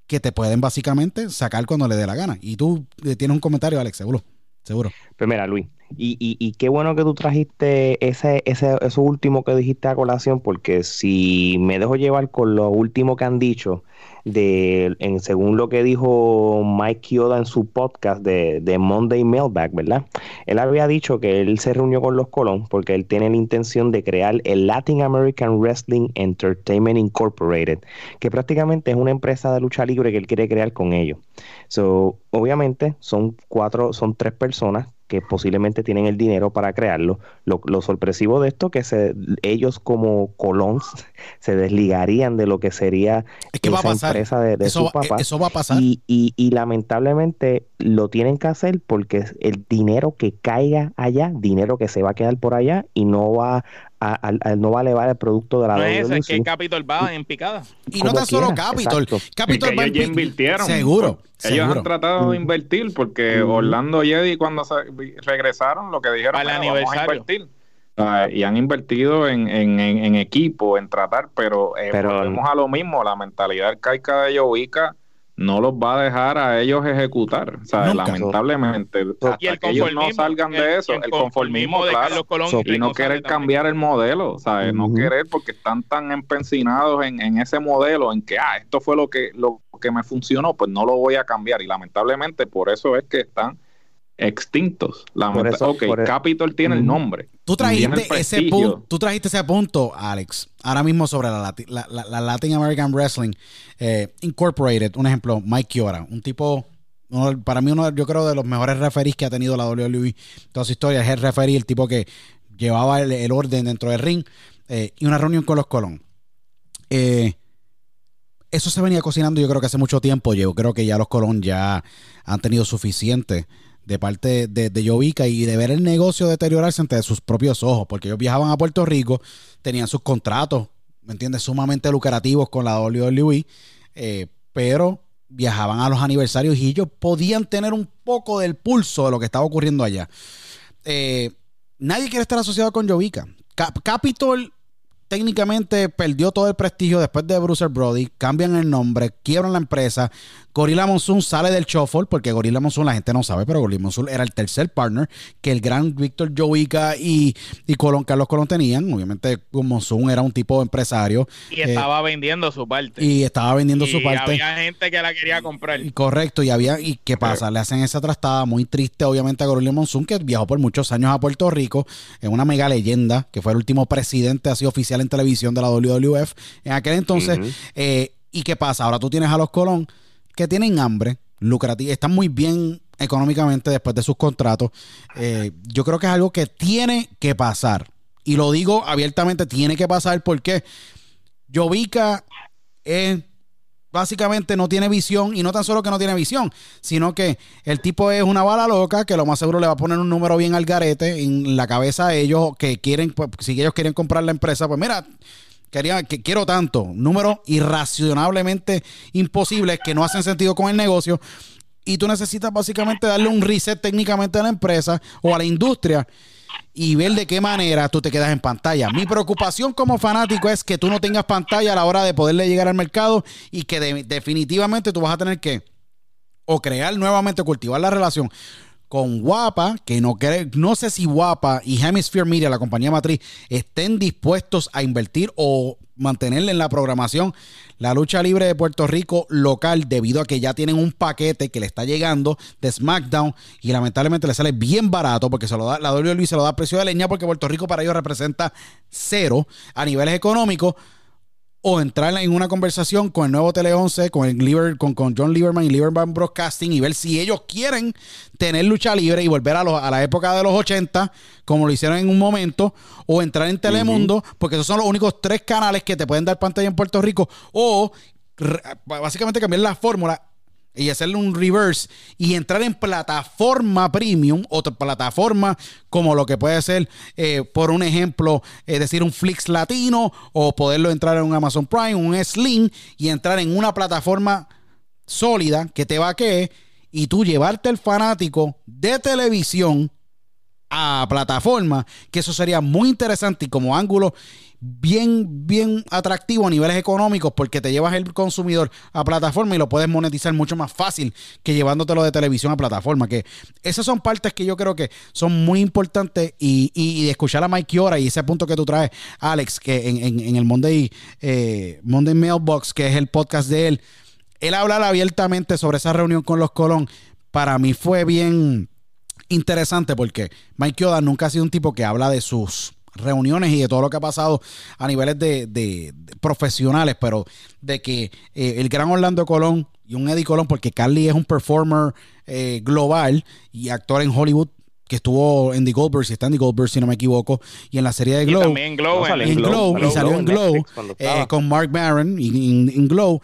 que te pueden básicamente sacar cuando le dé la gana. Y tú eh, tienes un comentario, Alex, seguro. Seguro. Pues Luis, y, y, y, qué bueno que tú trajiste ese, ese, eso último que dijiste a colación, porque si me dejo llevar con lo último que han dicho, de, en, según lo que dijo Mike Kyoda en su podcast de, de, Monday Mailbag, ¿verdad? Él había dicho que él se reunió con los Colón porque él tiene la intención de crear el Latin American Wrestling Entertainment Incorporated, que prácticamente es una empresa de lucha libre que él quiere crear con ellos. So, obviamente son cuatro, son tres personas que posiblemente tienen el dinero para crearlo. Lo, sorpresivo de esto que se, ellos como Colón <laughs> se desligarían de lo que sería esa empresa de, de eso, su papá. Eso va a pasar. Y, y, lamentablemente lo tienen que hacer porque el dinero que caiga allá, dinero que se va a quedar por allá y no va no va a elevar el producto de la no es, es que Capitol va en picada. Y no tan solo Capitol. Capitol va ellos ya invirtieron. Seguro. Ellos han tratado de invertir porque Orlando y Eddie cuando regresaron lo que dijeron Al aniversario. y han invertido en, en, en, equipo, en tratar, pero, eh, pero volvemos a lo mismo, la mentalidad arcaica de Jovica no los va a dejar a ellos ejecutar. O sea, lamentablemente, hasta que ellos no salgan de eso, el, conformismo, claro, y no querer cambiar el modelo, ¿sabes? No querer porque están tan empecinados en, en, ese modelo, en que, ah, esto fue lo que, lo que me funcionó, pues no lo voy a cambiar. Y lamentablemente por eso es que están extintos. ok, e- Capitol tiene el nombre. Tú trajiste, ese punto, tú trajiste ese punto, Alex, ahora mismo sobre la, la, Latin American Wrestling eh, Incorporated. Un ejemplo, Mike Kiora, un tipo, para mí uno, yo creo, de los mejores referees que ha tenido la WWE toda su historia. Es el referee, el tipo que llevaba el, orden dentro del ring eh, y una reunión con los Colón. Eh, eso se venía cocinando yo creo que hace mucho tiempo. Yo creo que ya los Colón ya han tenido suficiente de parte de, Jovica y de ver el negocio deteriorarse ante sus propios ojos, porque ellos viajaban a Puerto Rico, tenían sus contratos, ¿me entiendes?, sumamente lucrativos con la WWE, eh, pero viajaban a los aniversarios y ellos podían tener un poco del pulso de lo que estaba ocurriendo allá. Eh, nadie quiere estar asociado con Jovica. Capitol técnicamente perdió todo el prestigio después de Bruce Brody, cambian el nombre, quiebran la empresa, Gorilla Monsoon sale del shuffle porque Gorilla Monsoon la gente no sabe, pero Gorilla Monsoon era el tercer partner que el gran Víctor Jovica y, y Colón, Carlos Colón tenían. Obviamente Monsoon era un tipo de empresario. Y estaba eh, vendiendo su parte. Y estaba vendiendo su parte. Había gente que la quería comprar. correcto, y había, y qué pasa, le hacen esa trastada muy triste obviamente a Gorilla Monsoon que viajó por muchos años a Puerto Rico, en una mega leyenda, que fue el último presidente así oficial en televisión de la WWF en aquel entonces. Eh, ¿Y qué pasa? Ahora tú tienes a los Colón que tienen hambre, lucrativos, están muy bien económicamente después de sus contratos. Eh, yo creo que es algo que tiene que pasar. Y lo digo abiertamente, tiene que pasar porque Jovica es básicamente no tiene visión y no tan solo que no tiene visión, sino que el tipo es una bala loca que lo más seguro le va a poner un número bien al garete en la cabeza a ellos que quieren, pues, si ellos quieren comprar la empresa, pues mira, quería, que quiero tanto, números irracionablemente imposibles que no hacen sentido con el negocio y tú necesitas básicamente darle un reset técnicamente a la empresa o a la industria y ver de qué manera tú te quedas en pantalla. Mi preocupación como fanático es que tú no tengas pantalla a la hora de poderle llegar al mercado y que definitivamente tú vas a tener que o crear nuevamente, cultivar la relación con Guapa, que no, no sé si Guapa y Hemisphere Media, la compañía matriz, estén dispuestos a invertir o mantenerle en la programación. La lucha libre de Puerto Rico local debido a que ya tienen un paquete que le está llegando de SmackDown y lamentablemente le sale bien barato porque se lo da, la WWE se lo da a precio de leña porque Puerto Rico para ellos representa cero a niveles económicos o entrar en una conversación con el nuevo Tele 11, con, el con, con John Lieberman y Lieberman Broadcasting y ver si ellos quieren tener lucha libre y volver a, a la época de los 80, como lo hicieron en un momento, o entrar en Telemundo, porque esos son los únicos tres canales que te pueden dar pantalla en Puerto Rico, o básicamente cambiar la fórmula y hacerle un reverse y entrar en plataforma premium, otra plataforma como lo que puede ser, eh, por un ejemplo, es decir, un Flix latino o poderlo entrar en un Amazon Prime, un Slim y entrar en una plataforma sólida que te vaquee y tú llevarte el fanático de televisión a plataforma, que eso sería muy interesante y como ángulo bien, bien atractivo a niveles económicos porque te llevas el consumidor a plataforma y lo puedes monetizar mucho más fácil que llevándotelo de televisión a plataforma. Que esas son partes que yo creo que son muy importantes y, y, escuchar a Mike Kiora y ese punto que tú traes, Alex, que en, el Monday, eh, Monday Mailbox, que es el podcast de él, él habla abiertamente sobre esa reunión con los Colón. Para mí fue bien interesante porque Mike Yoda nunca ha sido un tipo que habla de sus reuniones y de todo lo que ha pasado a niveles de, profesionales, pero de que eh, el gran Orlando Colón y un Eddie Colón, porque Carly es un performer eh, global y actor en Hollywood que estuvo en The Goldbergs y está en The Goldbergs si no me equivoco y en la serie de Glow. y también Glow, en, Glow, y salió en Glow eh, con Mark Maron y en, Glow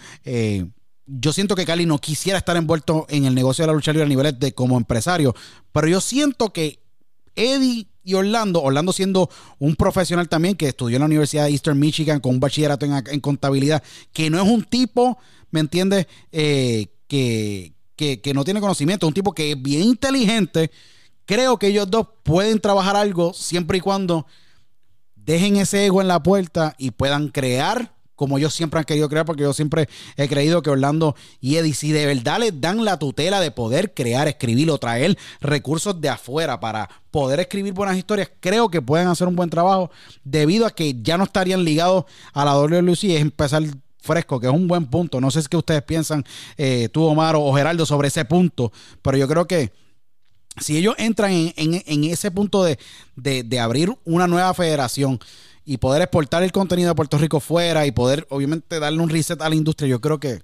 yo siento que Cali no quisiera estar envuelto en el negocio de la lucha libre a niveles de como empresario, pero yo siento que Eddie y Orlando, Orlando siendo un profesional también que estudió en la Universidad de Eastern Michigan con un bachillerato en, contabilidad, que no es un tipo, ¿me entiendes? Eh, que, que, no tiene conocimiento, un tipo que es bien inteligente. Creo que ellos dos pueden trabajar algo siempre y cuando dejen ese ego en la puerta y puedan crear como ellos siempre han querido crear, porque yo siempre he creído que Orlando y Eddie, si de verdad les dan la tutela de poder crear, escribir o traer recursos de afuera para poder escribir buenas historias, creo que pueden hacer un buen trabajo debido a que ya no estarían ligados a la WWE y es empezar fresco, que es un buen punto. No sé qué ustedes piensan, eh, tú, Omar o Geraldo, sobre ese punto, pero yo creo que si ellos entran en, ese punto de abrir una nueva federación, y poder exportar el contenido de Puerto Rico fuera y poder, obviamente, darle un reset a la industria, yo creo que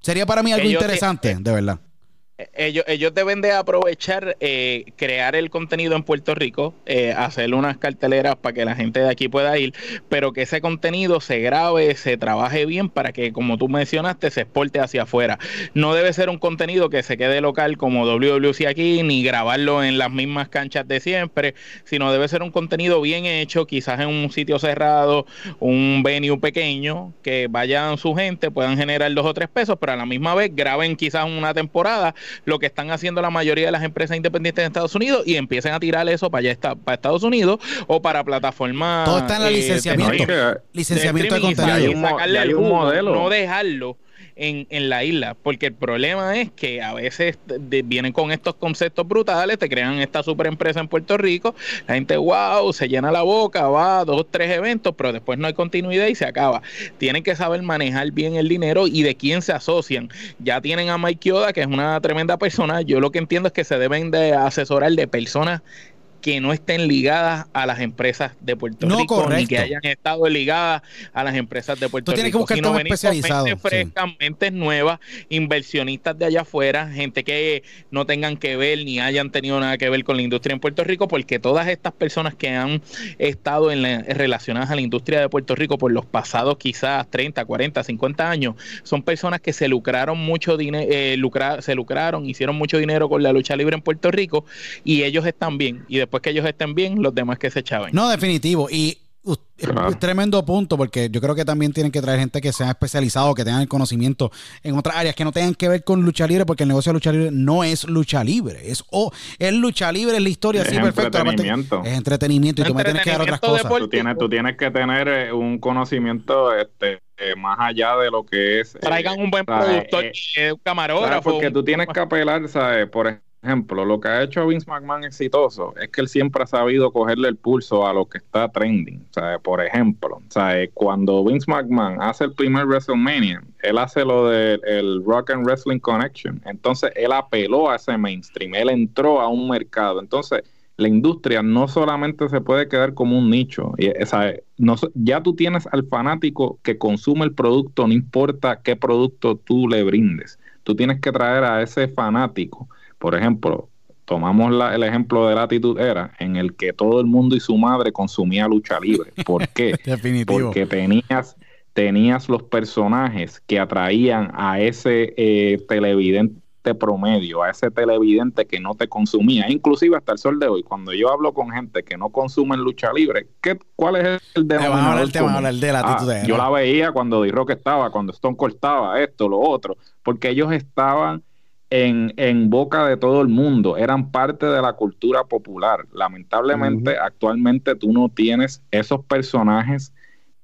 sería para mí algo interesante, de verdad. Ellos, ellos deben de aprovechar, eh, crear el contenido en Puerto Rico, eh, hacer unas carteleras para que la gente de aquí pueda ir, pero que ese contenido se grabe, se trabaje bien para que, como tú mencionaste, se exporte hacia afuera. No debe ser un contenido que se quede local como WWC aquí, ni grabarlo en las mismas canchas de siempre, sino debe ser un contenido bien hecho, quizás en un sitio cerrado, un venue pequeño, que vayan su gente, puedan generar dos o tres pesos, pero a la misma vez graben quizás una temporada lo que están haciendo la mayoría de las empresas independientes en Estados Unidos y empiecen a tirar eso para allá para Estados Unidos o para plataformas. Todo está en el licenciamiento. licenciamiento de, contenido. un modelo. No dejarlo en, en, la isla, porque el problema es que a veces vienen con estos conceptos brutales, te crean esta super empresa en Puerto Rico, la gente, wow, se llena la boca, va a dos, tres eventos, pero después no hay continuidad y se acaba. Tienen que saber manejar bien el dinero y de quién se asocian. Ya tienen a Mike Yoda, que es una tremenda persona, yo lo que entiendo es que se deben de asesorar de personas que no estén ligadas a las empresas de Puerto Rico ni que hayan estado ligadas a las empresas de Puerto Rico. Tienes que buscar sino especializados. Mentes nuevas, inversionistas de allá afuera, gente que no tengan que ver ni hayan tenido nada que ver con la industria en Puerto Rico, porque todas estas personas que han estado en relacionadas a la industria de Puerto Rico por los pasados quizás 30, 40, 50 años, son personas que se lucraron mucho dinero, eh, se lucraron, hicieron mucho dinero con la lucha libre en Puerto Rico y ellos están bien. Y después que ellos estén bien, los demás que se echaban. No, definitivo. Y tremendo punto, porque yo creo que también tienen que traer gente que sea especializado, que tengan el conocimiento en otras áreas que no tengan que ver con lucha libre, porque el negocio de lucha libre no es lucha libre, es o es lucha libre, es la historia, es sí, perfecto. Entretenimiento. es entretenimiento y tú me tienes que dar otras cosas. Tú tienes, tú tienes que tener eh, un conocimiento este eh, más allá de lo que es. Traigan un buen productor, eh, un camarógrafo. Porque tú tienes que apelar, ¿sabes? Por ejemplo ejemplo, lo que ha hecho Vince McMahon exitoso es que él siempre ha sabido cogerle el pulso a lo que está trending. O por ejemplo, o cuando Vince McMahon hace el primer WrestleMania, él hace lo del Rock and Wrestling Connection. Entonces, él apeló a ese mainstream, él entró a un mercado. Entonces, la industria no solamente se puede quedar como un nicho. Y, no, ya tú tienes al fanático que consume el producto, no importa qué producto tú le brindes. Tú tienes que traer a ese fanático por ejemplo, tomamos el ejemplo de la actitud era en el que todo el mundo y su madre consumía lucha libre. ¿Por <laughs> qué? Porque tenías, tenías los personajes que atraían a ese eh, televidente promedio, a ese televidente que no te consumía, inclusive hasta el sol de hoy, cuando yo hablo con gente que no consume lucha libre, ¿qué, ¿cuál es el de la actitud ah, Yo la veía cuando D-Rock estaba, cuando Stone cortaba esto, lo otro, porque ellos estaban en, boca de todo el mundo, eran parte de la cultura popular. Lamentablemente, actualmente tú no tienes esos personajes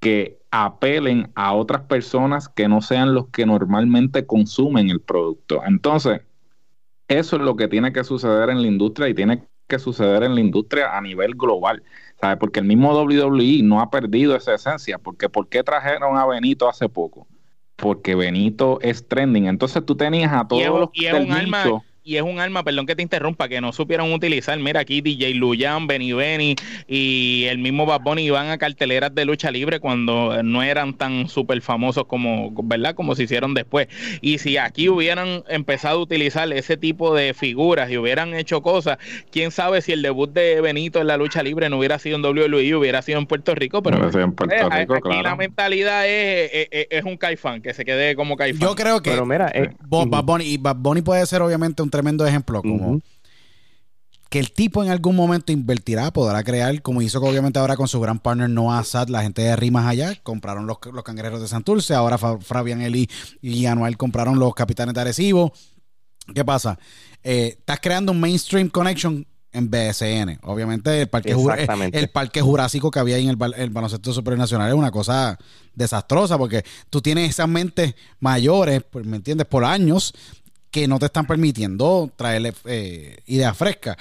que apelen a otras personas que no sean los que normalmente consumen el producto. Entonces, eso es lo que tiene que suceder en la industria y tiene que suceder en la industria a nivel global. ¿sabes? Porque el mismo WWE no ha perdido esa esencia. Porque ¿Por qué trajeron a Benito hace poco? Porque Benito es trending. Entonces tú tenías a todos los y y es un arma, perdón que te interrumpa, que no supieron utilizar. Mira, aquí DJ Luyan, Benny Benny y el mismo Bad Bunny iban a carteleras de lucha libre cuando no eran tan súper famosos como, ¿verdad? Como se hicieron después. Y si aquí hubieran empezado a utilizar ese tipo de figuras y hubieran hecho cosas, quién sabe si el debut de Benito en la lucha libre no hubiera sido en WWE, hubiera sido en Puerto Rico, pero en Puerto eh, Rico, aquí la mentalidad es, es, un caifán, que se quede como caifán. Yo creo que pero mira, eh, Bad Bunny, y Bad Bunny puede ser obviamente un tremendo ejemplo, como que el tipo en algún momento invertirá, podrá crear, como hizo obviamente ahora con su gran partner Noah Sad, la gente de Rimas allá, compraron los, los cangrejeros de Santurce, ahora Fabián Eli y Anuel compraron los capitanes de Arecibo. ¿Qué pasa? Eh, estás creando un mainstream connection en BSN. Obviamente el parque, el, parque jurásico que había ahí en el, el baloncesto superior nacional es una cosa desastrosa porque tú tienes esas mentes mayores, ¿me entiendes? Por años que no te están permitiendo traerle eh, ideas frescas.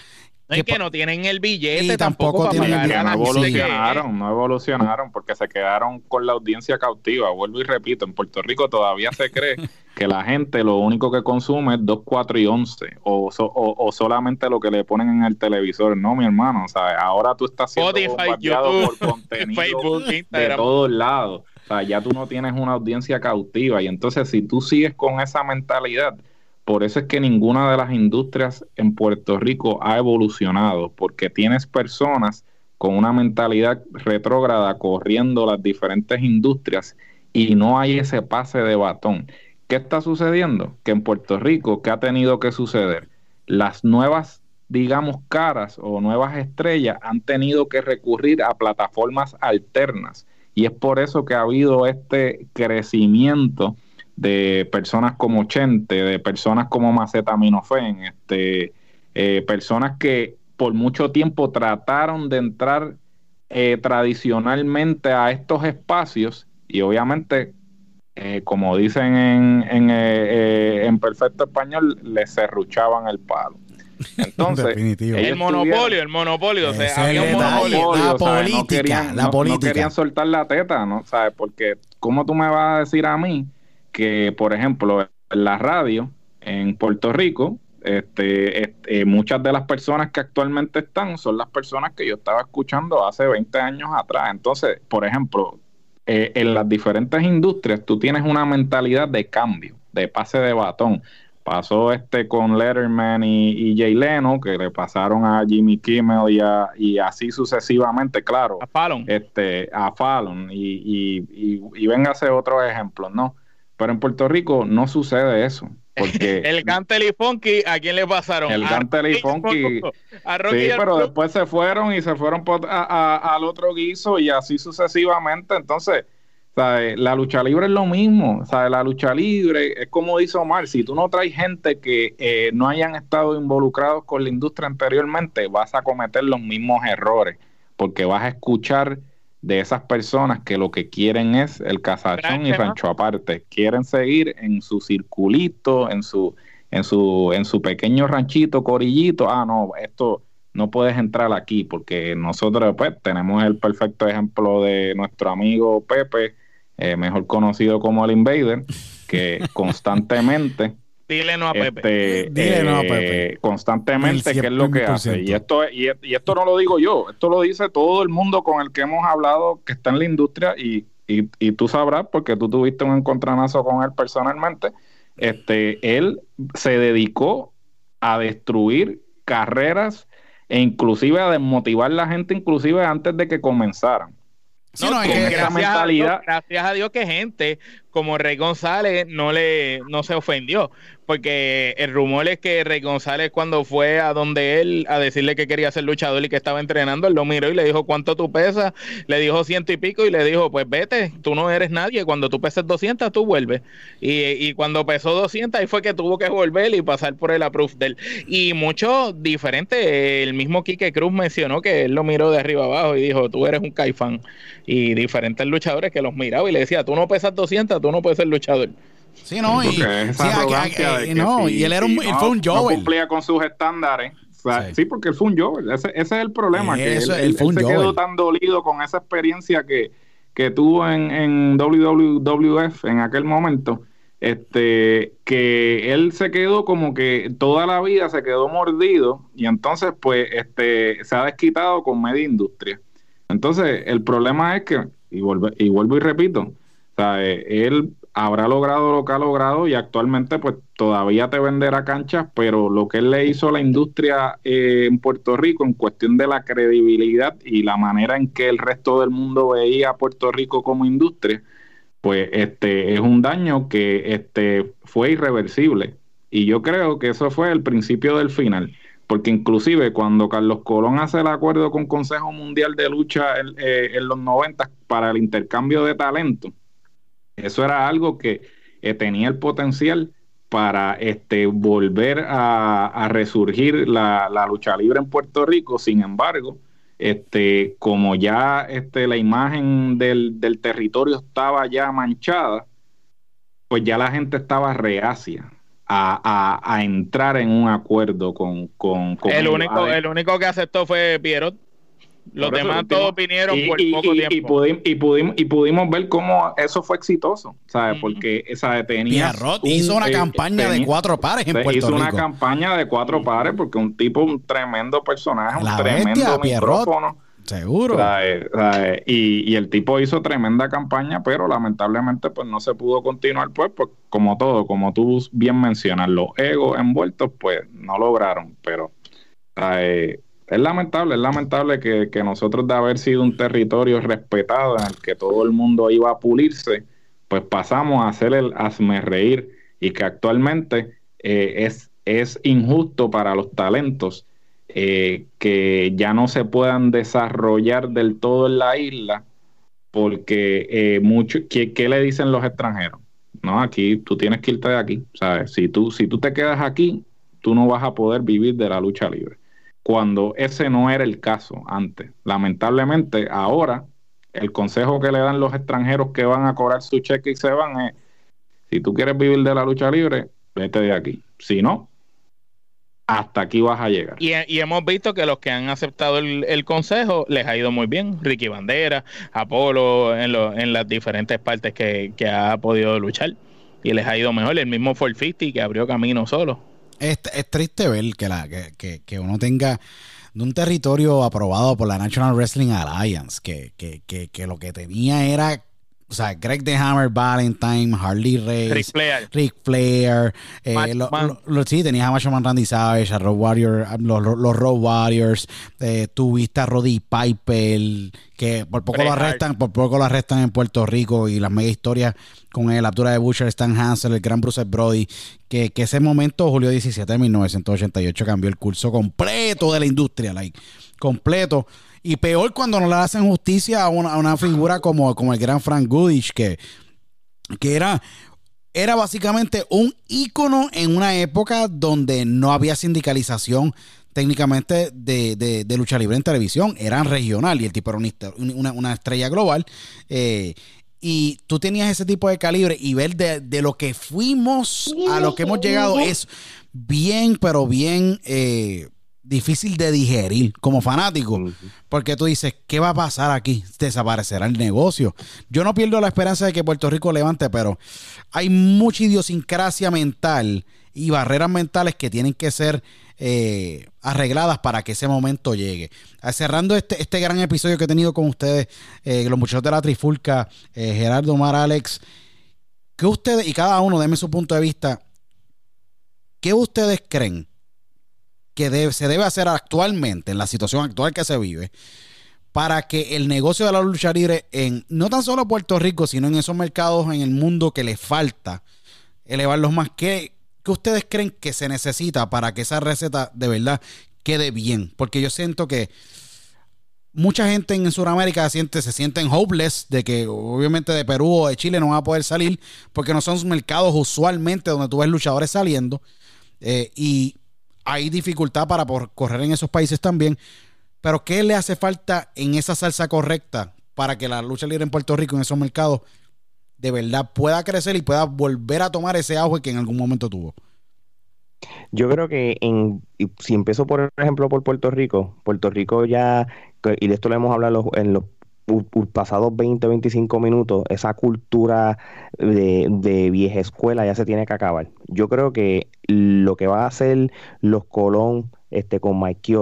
No es que no tienen el billete tampoco, tienen el no evolucionaron, no evolucionaron porque se quedaron con la audiencia cautiva. Vuelvo y repito, en Puerto Rico todavía se cree <laughs> que la gente lo único que consume es 2, 4 y 11 o, o, solamente lo que le ponen en el televisor. No, mi hermano, o sea, ahora tú estás siendo bombardeado por <laughs> contenido Facebook, de todos lados. O sea, ya tú no tienes una audiencia cautiva y entonces si tú sigues con esa mentalidad, por eso es que ninguna de las industrias en Puerto Rico ha evolucionado, porque tienes personas con una mentalidad retrógrada corriendo las diferentes industrias y no hay ese pase de batón. ¿Qué está sucediendo? Que en Puerto Rico, ¿qué ha tenido que suceder? Las nuevas, digamos, caras o nuevas estrellas han tenido que recurrir a plataformas alternas. Y es por eso que ha habido este crecimiento de personas como Chente, de personas como Macetaminofén, este, eh, personas que por mucho tiempo trataron de entrar eh, tradicionalmente a estos espacios y obviamente, eh, como dicen en, en, perfecto español, les serruchaban el palo. Entonces, el monopolio, el monopolio, o sea, había un monopolio. La política, la política. No querían soltar la teta, ¿no? ¿Sabes? Porque, ¿cómo tú me vas a decir a mí que, por ejemplo, la radio en Puerto Rico este, este, muchas de las personas que actualmente están son las personas que yo estaba escuchando hace 20 años atrás. Entonces, por ejemplo, eh, en las diferentes industrias tú tienes una mentalidad de cambio, de pase de batón. Pasó este con Letterman y, y Jay Leno, que le pasaron a Jimmy Kimmel y, y así sucesivamente, claro. A Fallon. Este, a Fallon. Y, y, y, y véngase otros ejemplos, ¿no? Pero en Puerto Rico no sucede eso. Porque <laughs> el Gantel y Funky, ¿a quién le pasaron? El Gantel y Funky. sí, pero después se fueron y se fueron al otro guiso y así sucesivamente. Entonces, la lucha libre es lo mismo. La lucha libre es como dice Omar: si tú no traes gente que eh, no hayan estado involucrados con la industria anteriormente, vas a cometer los mismos errores porque vas a escuchar de esas personas que lo que quieren es el casachón y rancho aparte, quieren seguir en su circulito, en su en su en su pequeño ranchito, corillito, ah no, esto no puedes entrar aquí porque nosotros pues tenemos el perfecto ejemplo de nuestro amigo Pepe, eh, mejor conocido como el Invader, que <laughs> constantemente Dile no a Pepe. Este, Dile no a Pepe. Eh, constantemente, ¿qué es lo que hace? Y esto, y, esto no lo digo yo, esto lo dice todo el mundo con el que hemos hablado que está en la industria y, y, tú sabrás, porque tú tuviste un encontronazo con él personalmente, este, él se dedicó a destruir carreras e inclusive a desmotivar la gente, inclusive antes de que comenzaran. no, gracias, gracias a Dios que gente como Rey González no le no se ofendió porque el rumor es que Rey González cuando fue a donde él a decirle que quería ser luchador y que estaba entrenando, él lo miró y le dijo cuánto tú pesas, le dijo ciento y pico y le dijo pues vete, tú no eres nadie, cuando tú peses 200 tú vuelves. Y, cuando pesó 200 ahí fue que tuvo que volver y pasar por el approve del Y mucho diferente, el mismo Quique Cruz mencionó que él lo miró de arriba abajo y dijo tú eres un caifán. Y diferentes luchadores que los miraba y le decía tú no pesas 200, tú no puedes ser luchador. Sí, no, y, no, y él, era un, fue un Joel. cumplía con sus estándares. sí. porque él fue un Joel. Ese, ese es el problema. que él, se quedó tan dolido con esa experiencia que, que tuvo en, en WWF en aquel momento. Este, que él se quedó como que toda la vida se quedó mordido y entonces pues este, se ha desquitado con media industria. Entonces el problema es que, y, y vuelvo y repito, o sea, él habrá logrado lo que ha logrado y actualmente pues todavía te venderá canchas, pero lo que él le hizo a la industria eh, en Puerto Rico en cuestión de la credibilidad y la manera en que el resto del mundo veía a Puerto Rico como industria, pues este es un daño que este fue irreversible y yo creo que eso fue el principio del final. Porque inclusive cuando Carlos Colón hace el acuerdo con Consejo Mundial de Lucha en, eh, en los 90 para el intercambio de talento, eso era algo que eh, tenía el potencial para este, volver a, resurgir la, lucha libre en Puerto Rico. Sin embargo, este, como ya este, la imagen del, territorio estaba ya manchada, pues ya la gente estaba reacia a, entrar en un acuerdo con... con, el, único, el único que aceptó fue Pierrot. Los demás todos vinieron por poco tiempo. Y pudimos, y, pudimos, y pudimos ver cómo eso fue exitoso, ¿sabes? Porque esa tenía. hizo una eh, campaña de cuatro pares en Puerto hizo una campaña de cuatro pares porque un tipo, un tremendo personaje, un tremendo micrófono. Seguro. Y, y, el tipo hizo tremenda campaña, pero lamentablemente pues no se pudo continuar, pues, pues como todo, como tú bien mencionas, los egos envueltos pues no lograron, pero es lamentable, es lamentable que, nosotros de haber sido un territorio respetado en el que todo el mundo iba a pulirse, pues pasamos a hacer el hazme reír y que actualmente eh, es, es injusto para los talentos eh, que ya no se puedan desarrollar del todo en la isla porque eh, mucho, ¿qué, ¿qué, le dicen los extranjeros? No, aquí tú tienes que irte de aquí, ¿sabes? Si tú, si tú te quedas aquí, tú no vas a poder vivir de la lucha libre cuando ese no era el caso antes. Lamentablemente, ahora el consejo que le dan los extranjeros que van a cobrar su cheque y se van es, si tú quieres vivir de la lucha libre, vete de aquí. Si no, hasta aquí vas a llegar. Y, hemos visto que los que han aceptado el, consejo les ha ido muy bien. Ricky Bandera, Apolo, en, en las diferentes partes que, que, ha podido luchar. Y les ha ido mejor. El mismo 450 que abrió camino solo. Es, triste ver que, la, que, que, uno tenga de un territorio aprobado por la National Wrestling Alliance, que, que, que, lo que tenía era o sea, Greg the Hammer Valentine, Harley Race, Rick Flair, Rick Flair eh, sí, tenías a Macho Man Randy Savage, a Road Warrior, los, los Road Warriors, eh, tuviste a Roddy Piper, que por poco lo arrestan, por poco lo arrestan en Puerto Rico y las mega historias con la altura de Butcher, Stan Hansel, el gran Bruce Brody, que, que ese momento, julio 17 de 1988, cambió el curso completo de la industria, like, completo. Y peor cuando no le hacen justicia a una, figura como, como el gran Frank Goodich, que, que era, era básicamente un ícono en una época donde no había sindicalización técnicamente de, lucha libre en televisión, eran regional y el tipo era una, estrella global. Eh, y tú tenías ese tipo de calibre y ver de, lo que fuimos a lo que hemos llegado es bien, pero bien eh, difícil de digerir como fanático, porque tú dices, ¿qué va a pasar aquí? Desaparecerá el negocio. Yo no pierdo la esperanza de que Puerto Rico levante, pero hay mucha idiosincrasia mental y barreras mentales que tienen que ser eh, arregladas para que ese momento llegue. Ah, cerrando este, este gran episodio que he tenido con ustedes, eh, los muchachos de la Trifulca, eh, Gerardo, Mar, Alex, ¿qué ustedes, y cada uno, deme su punto de vista, ¿qué ustedes creen? Que se debe hacer actualmente, en la situación actual que se vive, para que el negocio de la lucha libre en no tan solo Puerto Rico, sino en esos mercados en el mundo que le falta elevarlos más? ¿Qué, ¿Qué ustedes creen que se necesita para que esa receta de verdad quede bien? Porque yo siento que mucha gente en Sudamérica siente, se sienten hopeless de que obviamente de Perú o de Chile no van a poder salir porque no son mercados usualmente donde tú ves luchadores saliendo. Eh, y hay dificultad para correr en esos países también. Pero ¿qué le hace falta en esa salsa correcta para que la lucha libre en Puerto Rico, en esos mercados, de verdad pueda crecer y pueda volver a tomar ese auge que en algún momento tuvo? Yo creo que en, si empiezo por ejemplo por Puerto Rico, Puerto Rico ya, y de esto lo hemos hablado en los pasados 20, 25 minutos, esa cultura de, vieja escuela ya se tiene que acabar. Yo creo que lo que va a hacer los Colón este, con Mike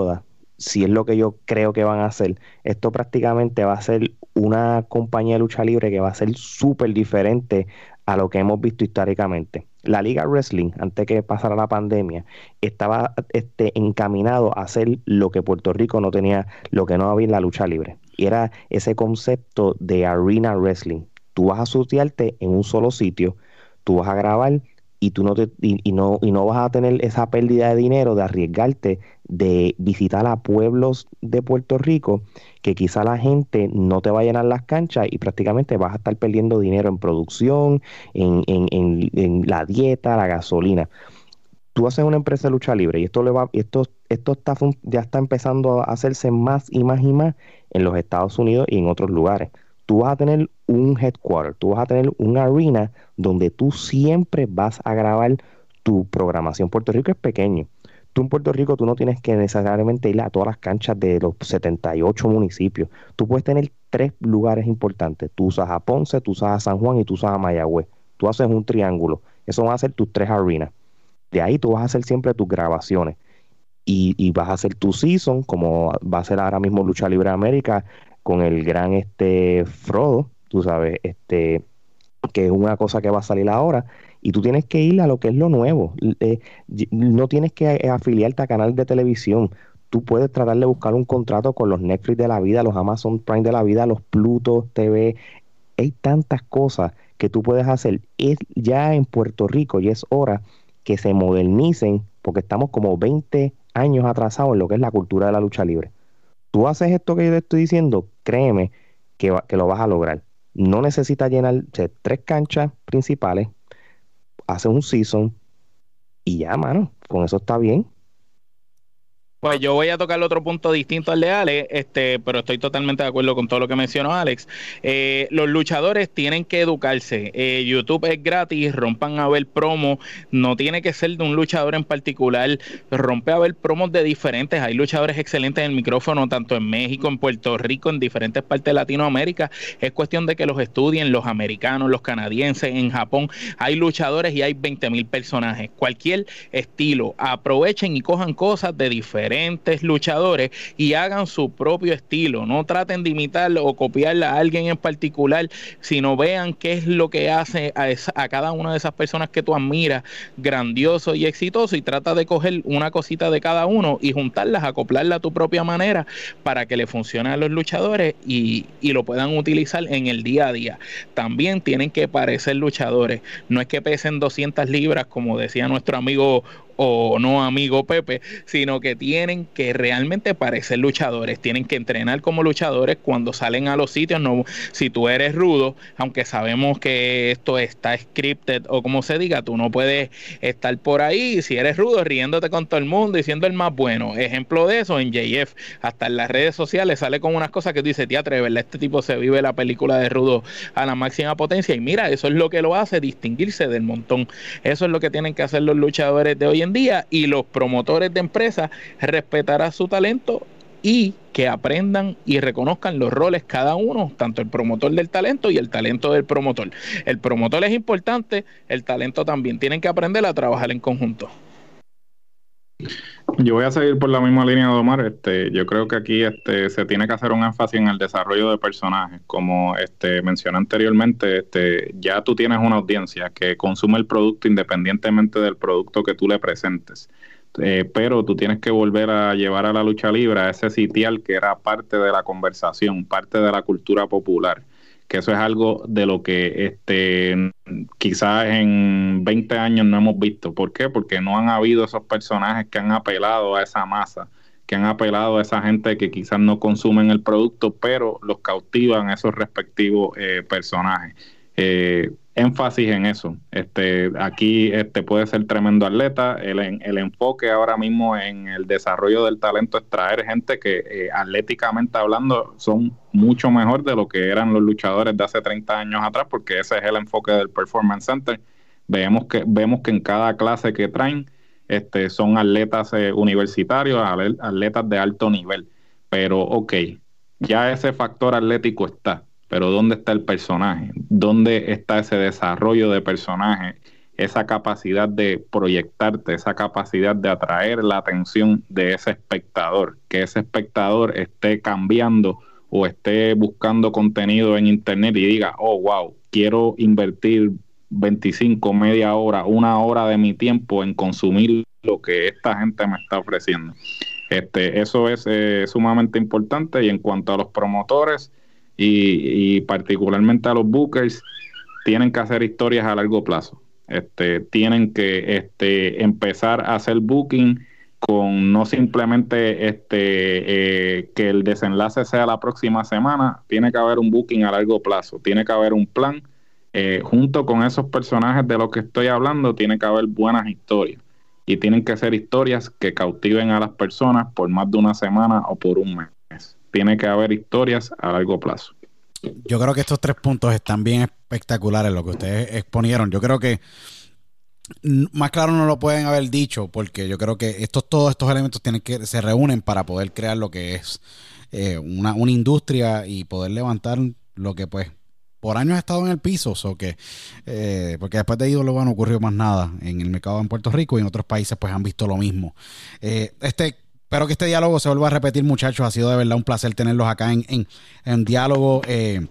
si es lo que yo creo que van a hacer, esto prácticamente va a ser una compañía de lucha libre que va a ser súper diferente a lo que hemos visto históricamente. La Liga Wrestling, antes que pasara la pandemia, estaba este, encaminado a hacer lo que Puerto Rico no tenía, lo que no había en la lucha libre y era ese concepto de arena wrestling. Tú vas a asociarte en un solo sitio, tú vas a grabar y tú no te, y, no y no vas a tener esa pérdida de dinero de arriesgarte de visitar a pueblos de Puerto Rico que quizá la gente no te va a llenar las canchas y prácticamente vas a estar perdiendo dinero en producción, en, en, en, la dieta, la gasolina. Tú haces una empresa de lucha libre y esto le va, esto, esto está ya está empezando a hacerse más y más y más en los Estados Unidos y en otros lugares. Tú vas a tener un headquarter, tú vas a tener una arena donde tú siempre vas a grabar tu programación. Puerto Rico es pequeño. Tú en Puerto Rico tú no tienes que necesariamente ir a todas las canchas de los 78 municipios. Tú puedes tener tres lugares importantes. Tú usas a Ponce, tú usas a San Juan y tú usas a Mayagüez. Tú haces un triángulo. Eso van a ser tus tres arenas. De ahí tú vas a hacer siempre tus grabaciones y, vas a hacer tu season, como va a ser ahora mismo Lucha Libre América con el gran este Frodo, tú sabes, este que es una cosa que va a salir ahora, y tú tienes que ir a lo que es lo nuevo. Eh, no tienes que eh, afiliarte a canal de televisión. Tú puedes tratar de buscar un contrato con los Netflix de la vida, los Amazon Prime de la vida, los Pluto TV. Hay tantas cosas que tú puedes hacer. Es ya en Puerto Rico y es hora que se modernicen, porque estamos como 20 años atrasados en lo que es la cultura de la lucha libre. Tú haces esto que yo te estoy diciendo, créeme que, que lo vas a lograr. No necesitas llenar tres canchas principales, haces un season y ya, mano, con eso está bien. Pues yo voy a tocar otro punto distinto al de Alex, este, pero estoy totalmente de acuerdo con todo lo que mencionó Alex. Eh, los luchadores tienen que educarse. Eh, YouTube es gratis, rompan a ver promos. No tiene que ser de un luchador en particular. Rompe a ver promos de diferentes. Hay luchadores excelentes en el micrófono, tanto en México, en Puerto Rico, en diferentes partes de Latinoamérica. Es cuestión de que los estudien los americanos, los canadienses, en Japón. Hay luchadores y hay 20 mil personajes. Cualquier estilo. Aprovechen y cojan cosas de diferentes diferentes luchadores y hagan su propio estilo. No traten de imitarlo o copiarle a alguien en particular, sino vean qué es lo que hace a, cada una de esas personas que tú admiras grandioso y exitoso y trata de coger una cosita de cada uno y juntarlas, acoplarla a tu propia manera para que le funcione a los luchadores y, y lo puedan utilizar en el día a día. También tienen que parecer luchadores. No es que pesen 200 libras, como decía nuestro amigo o no amigo Pepe, sino que tienen que realmente parecer luchadores, tienen que entrenar como luchadores cuando salen a los sitios, no si tú eres rudo, aunque sabemos que esto está scripted o como se diga, tú no puedes estar por ahí si eres rudo riéndote con todo el mundo y siendo el más bueno. Ejemplo de eso en JF, hasta en las redes sociales sale con unas cosas que tú dices, teatro, ¿verdad? Este tipo se vive la película de rudo a la máxima potencia y mira, eso es lo que lo hace distinguirse del montón. Eso es lo que tienen que hacer los luchadores de hoy en día y los promotores de empresas respetarán su talento y que aprendan y reconozcan los roles cada uno, tanto el promotor del talento y el talento del promotor. El promotor es importante, el talento también. Tienen que aprender a trabajar en conjunto. Yo voy a seguir por la misma línea de Omar. Este, yo creo que aquí este, se tiene que hacer un énfasis en el desarrollo de personajes. Como este, mencioné anteriormente, este, ya tú tienes una audiencia que consume el producto independientemente del producto que tú le presentes. Eh, pero tú tienes que volver a llevar a la lucha libre a ese sitial que era parte de la conversación, parte de la cultura popular que eso es algo de lo que este quizás en 20 años no hemos visto. ¿Por qué? Porque no han habido esos personajes que han apelado a esa masa, que han apelado a esa gente que quizás no consumen el producto, pero los cautivan esos respectivos eh, personajes. Eh, énfasis en eso. Este, aquí este, puede ser tremendo atleta. El, el enfoque ahora mismo en el desarrollo del talento es traer gente que eh, atléticamente hablando son mucho mejor de lo que eran los luchadores de hace 30 años atrás, porque ese es el enfoque del Performance Center. Vemos que, vemos que en cada clase que traen este, son atletas eh, universitarios, atletas de alto nivel. Pero, ok, ya ese factor atlético está pero ¿dónde está el personaje? ¿Dónde está ese desarrollo de personaje? Esa capacidad de proyectarte, esa capacidad de atraer la atención de ese espectador, que ese espectador esté cambiando o esté buscando contenido en internet y diga, oh, wow, quiero invertir 25, media hora, una hora de mi tiempo en consumir lo que esta gente me está ofreciendo. Este, eso es eh, sumamente importante y en cuanto a los promotores, y, particularmente a los bookers tienen que hacer historias a largo plazo. Este, tienen que este, empezar a hacer booking con no simplemente este, eh, que el desenlace sea la próxima semana, tiene que haber un booking a largo plazo, tiene que haber un plan. Eh, junto con esos personajes de los que estoy hablando, tiene que haber buenas historias. Y tienen que ser historias que cautiven a las personas por más de una semana o por un mes tiene que haber historias a largo plazo. Yo creo que estos tres puntos están bien espectaculares, lo que ustedes exponieron. Yo creo que más claro no lo pueden haber dicho, porque yo creo que estos, todos estos elementos tienen que se reúnen para poder crear lo que es eh, una, industria y poder levantar lo que pues por años ha estado en el piso, que, eh, porque después de luego no ocurrió más nada en el mercado en Puerto Rico y en otros países pues han visto lo mismo. Eh, este Espero que este diálogo se vuelva a repetir, muchachos. Ha sido de verdad un placer tenerlos acá en, en, en diálogo. Eh,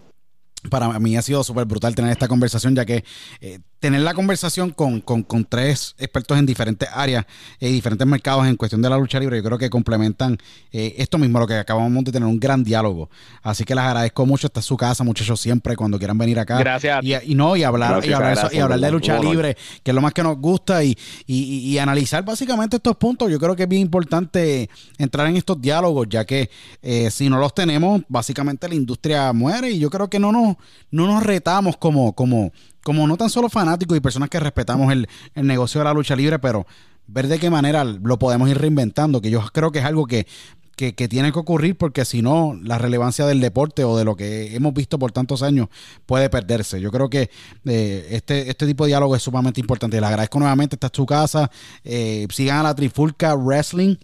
para mí ha sido súper brutal tener esta conversación, ya que eh, tener la conversación con, tres expertos en diferentes áreas y diferentes mercados en cuestión de la lucha libre, yo creo que complementan eh, esto mismo, lo que acabamos de tener, un gran diálogo. Así que les agradezco mucho, esta es su casa, muchachos, siempre cuando quieran venir acá. Gracias. Y, no, y hablar, y hablar, y hablar de lucha libre, que es lo más que nos gusta, y, y, analizar básicamente estos puntos. Yo creo que es bien importante entrar en estos diálogos, ya que eh, si no los tenemos, básicamente la industria muere, y yo creo que no nos, no nos retamos como, como como no tan solo fanáticos y personas que respetamos el, negocio de la lucha libre, pero ver de qué manera lo podemos ir reinventando, que yo creo que es algo que que, tiene que ocurrir porque si no, la relevancia del deporte o de lo que hemos visto por tantos años puede perderse. Yo creo que eh, este, este tipo de diálogo es sumamente importante. Le agradezco nuevamente, esta es tu casa. Eh, sigan a la Trifulca Wrestling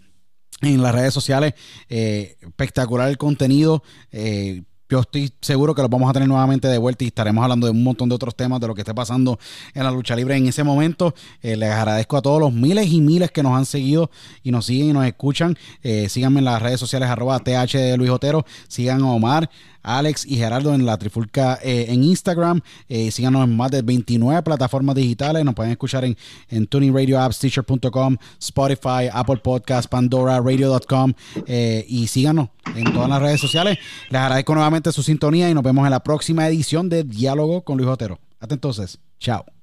en las redes sociales. Eh, espectacular el contenido. Yo estoy seguro que los vamos a tener nuevamente de vuelta y estaremos hablando de un montón de otros temas de lo que esté pasando en la lucha libre en ese momento. Eh, les agradezco a todos los miles y miles que nos han seguido y nos siguen y nos escuchan. Eh, síganme en las redes sociales arroba TH de Luis Otero. Sigan a Omar. Alex y Gerardo en la Trifulca eh, en Instagram. Síganos en más de 29 plataformas digitales. Nos pueden escuchar en, en Tuning Radio Apps, Teacher.com, Spotify, Apple Podcast, Pandora, Radio.com y síganos en todas las redes sociales. Les agradezco su sintonía y nos vemos en la próxima edición de Diálogo con Luis Otero. Hasta entonces, chao.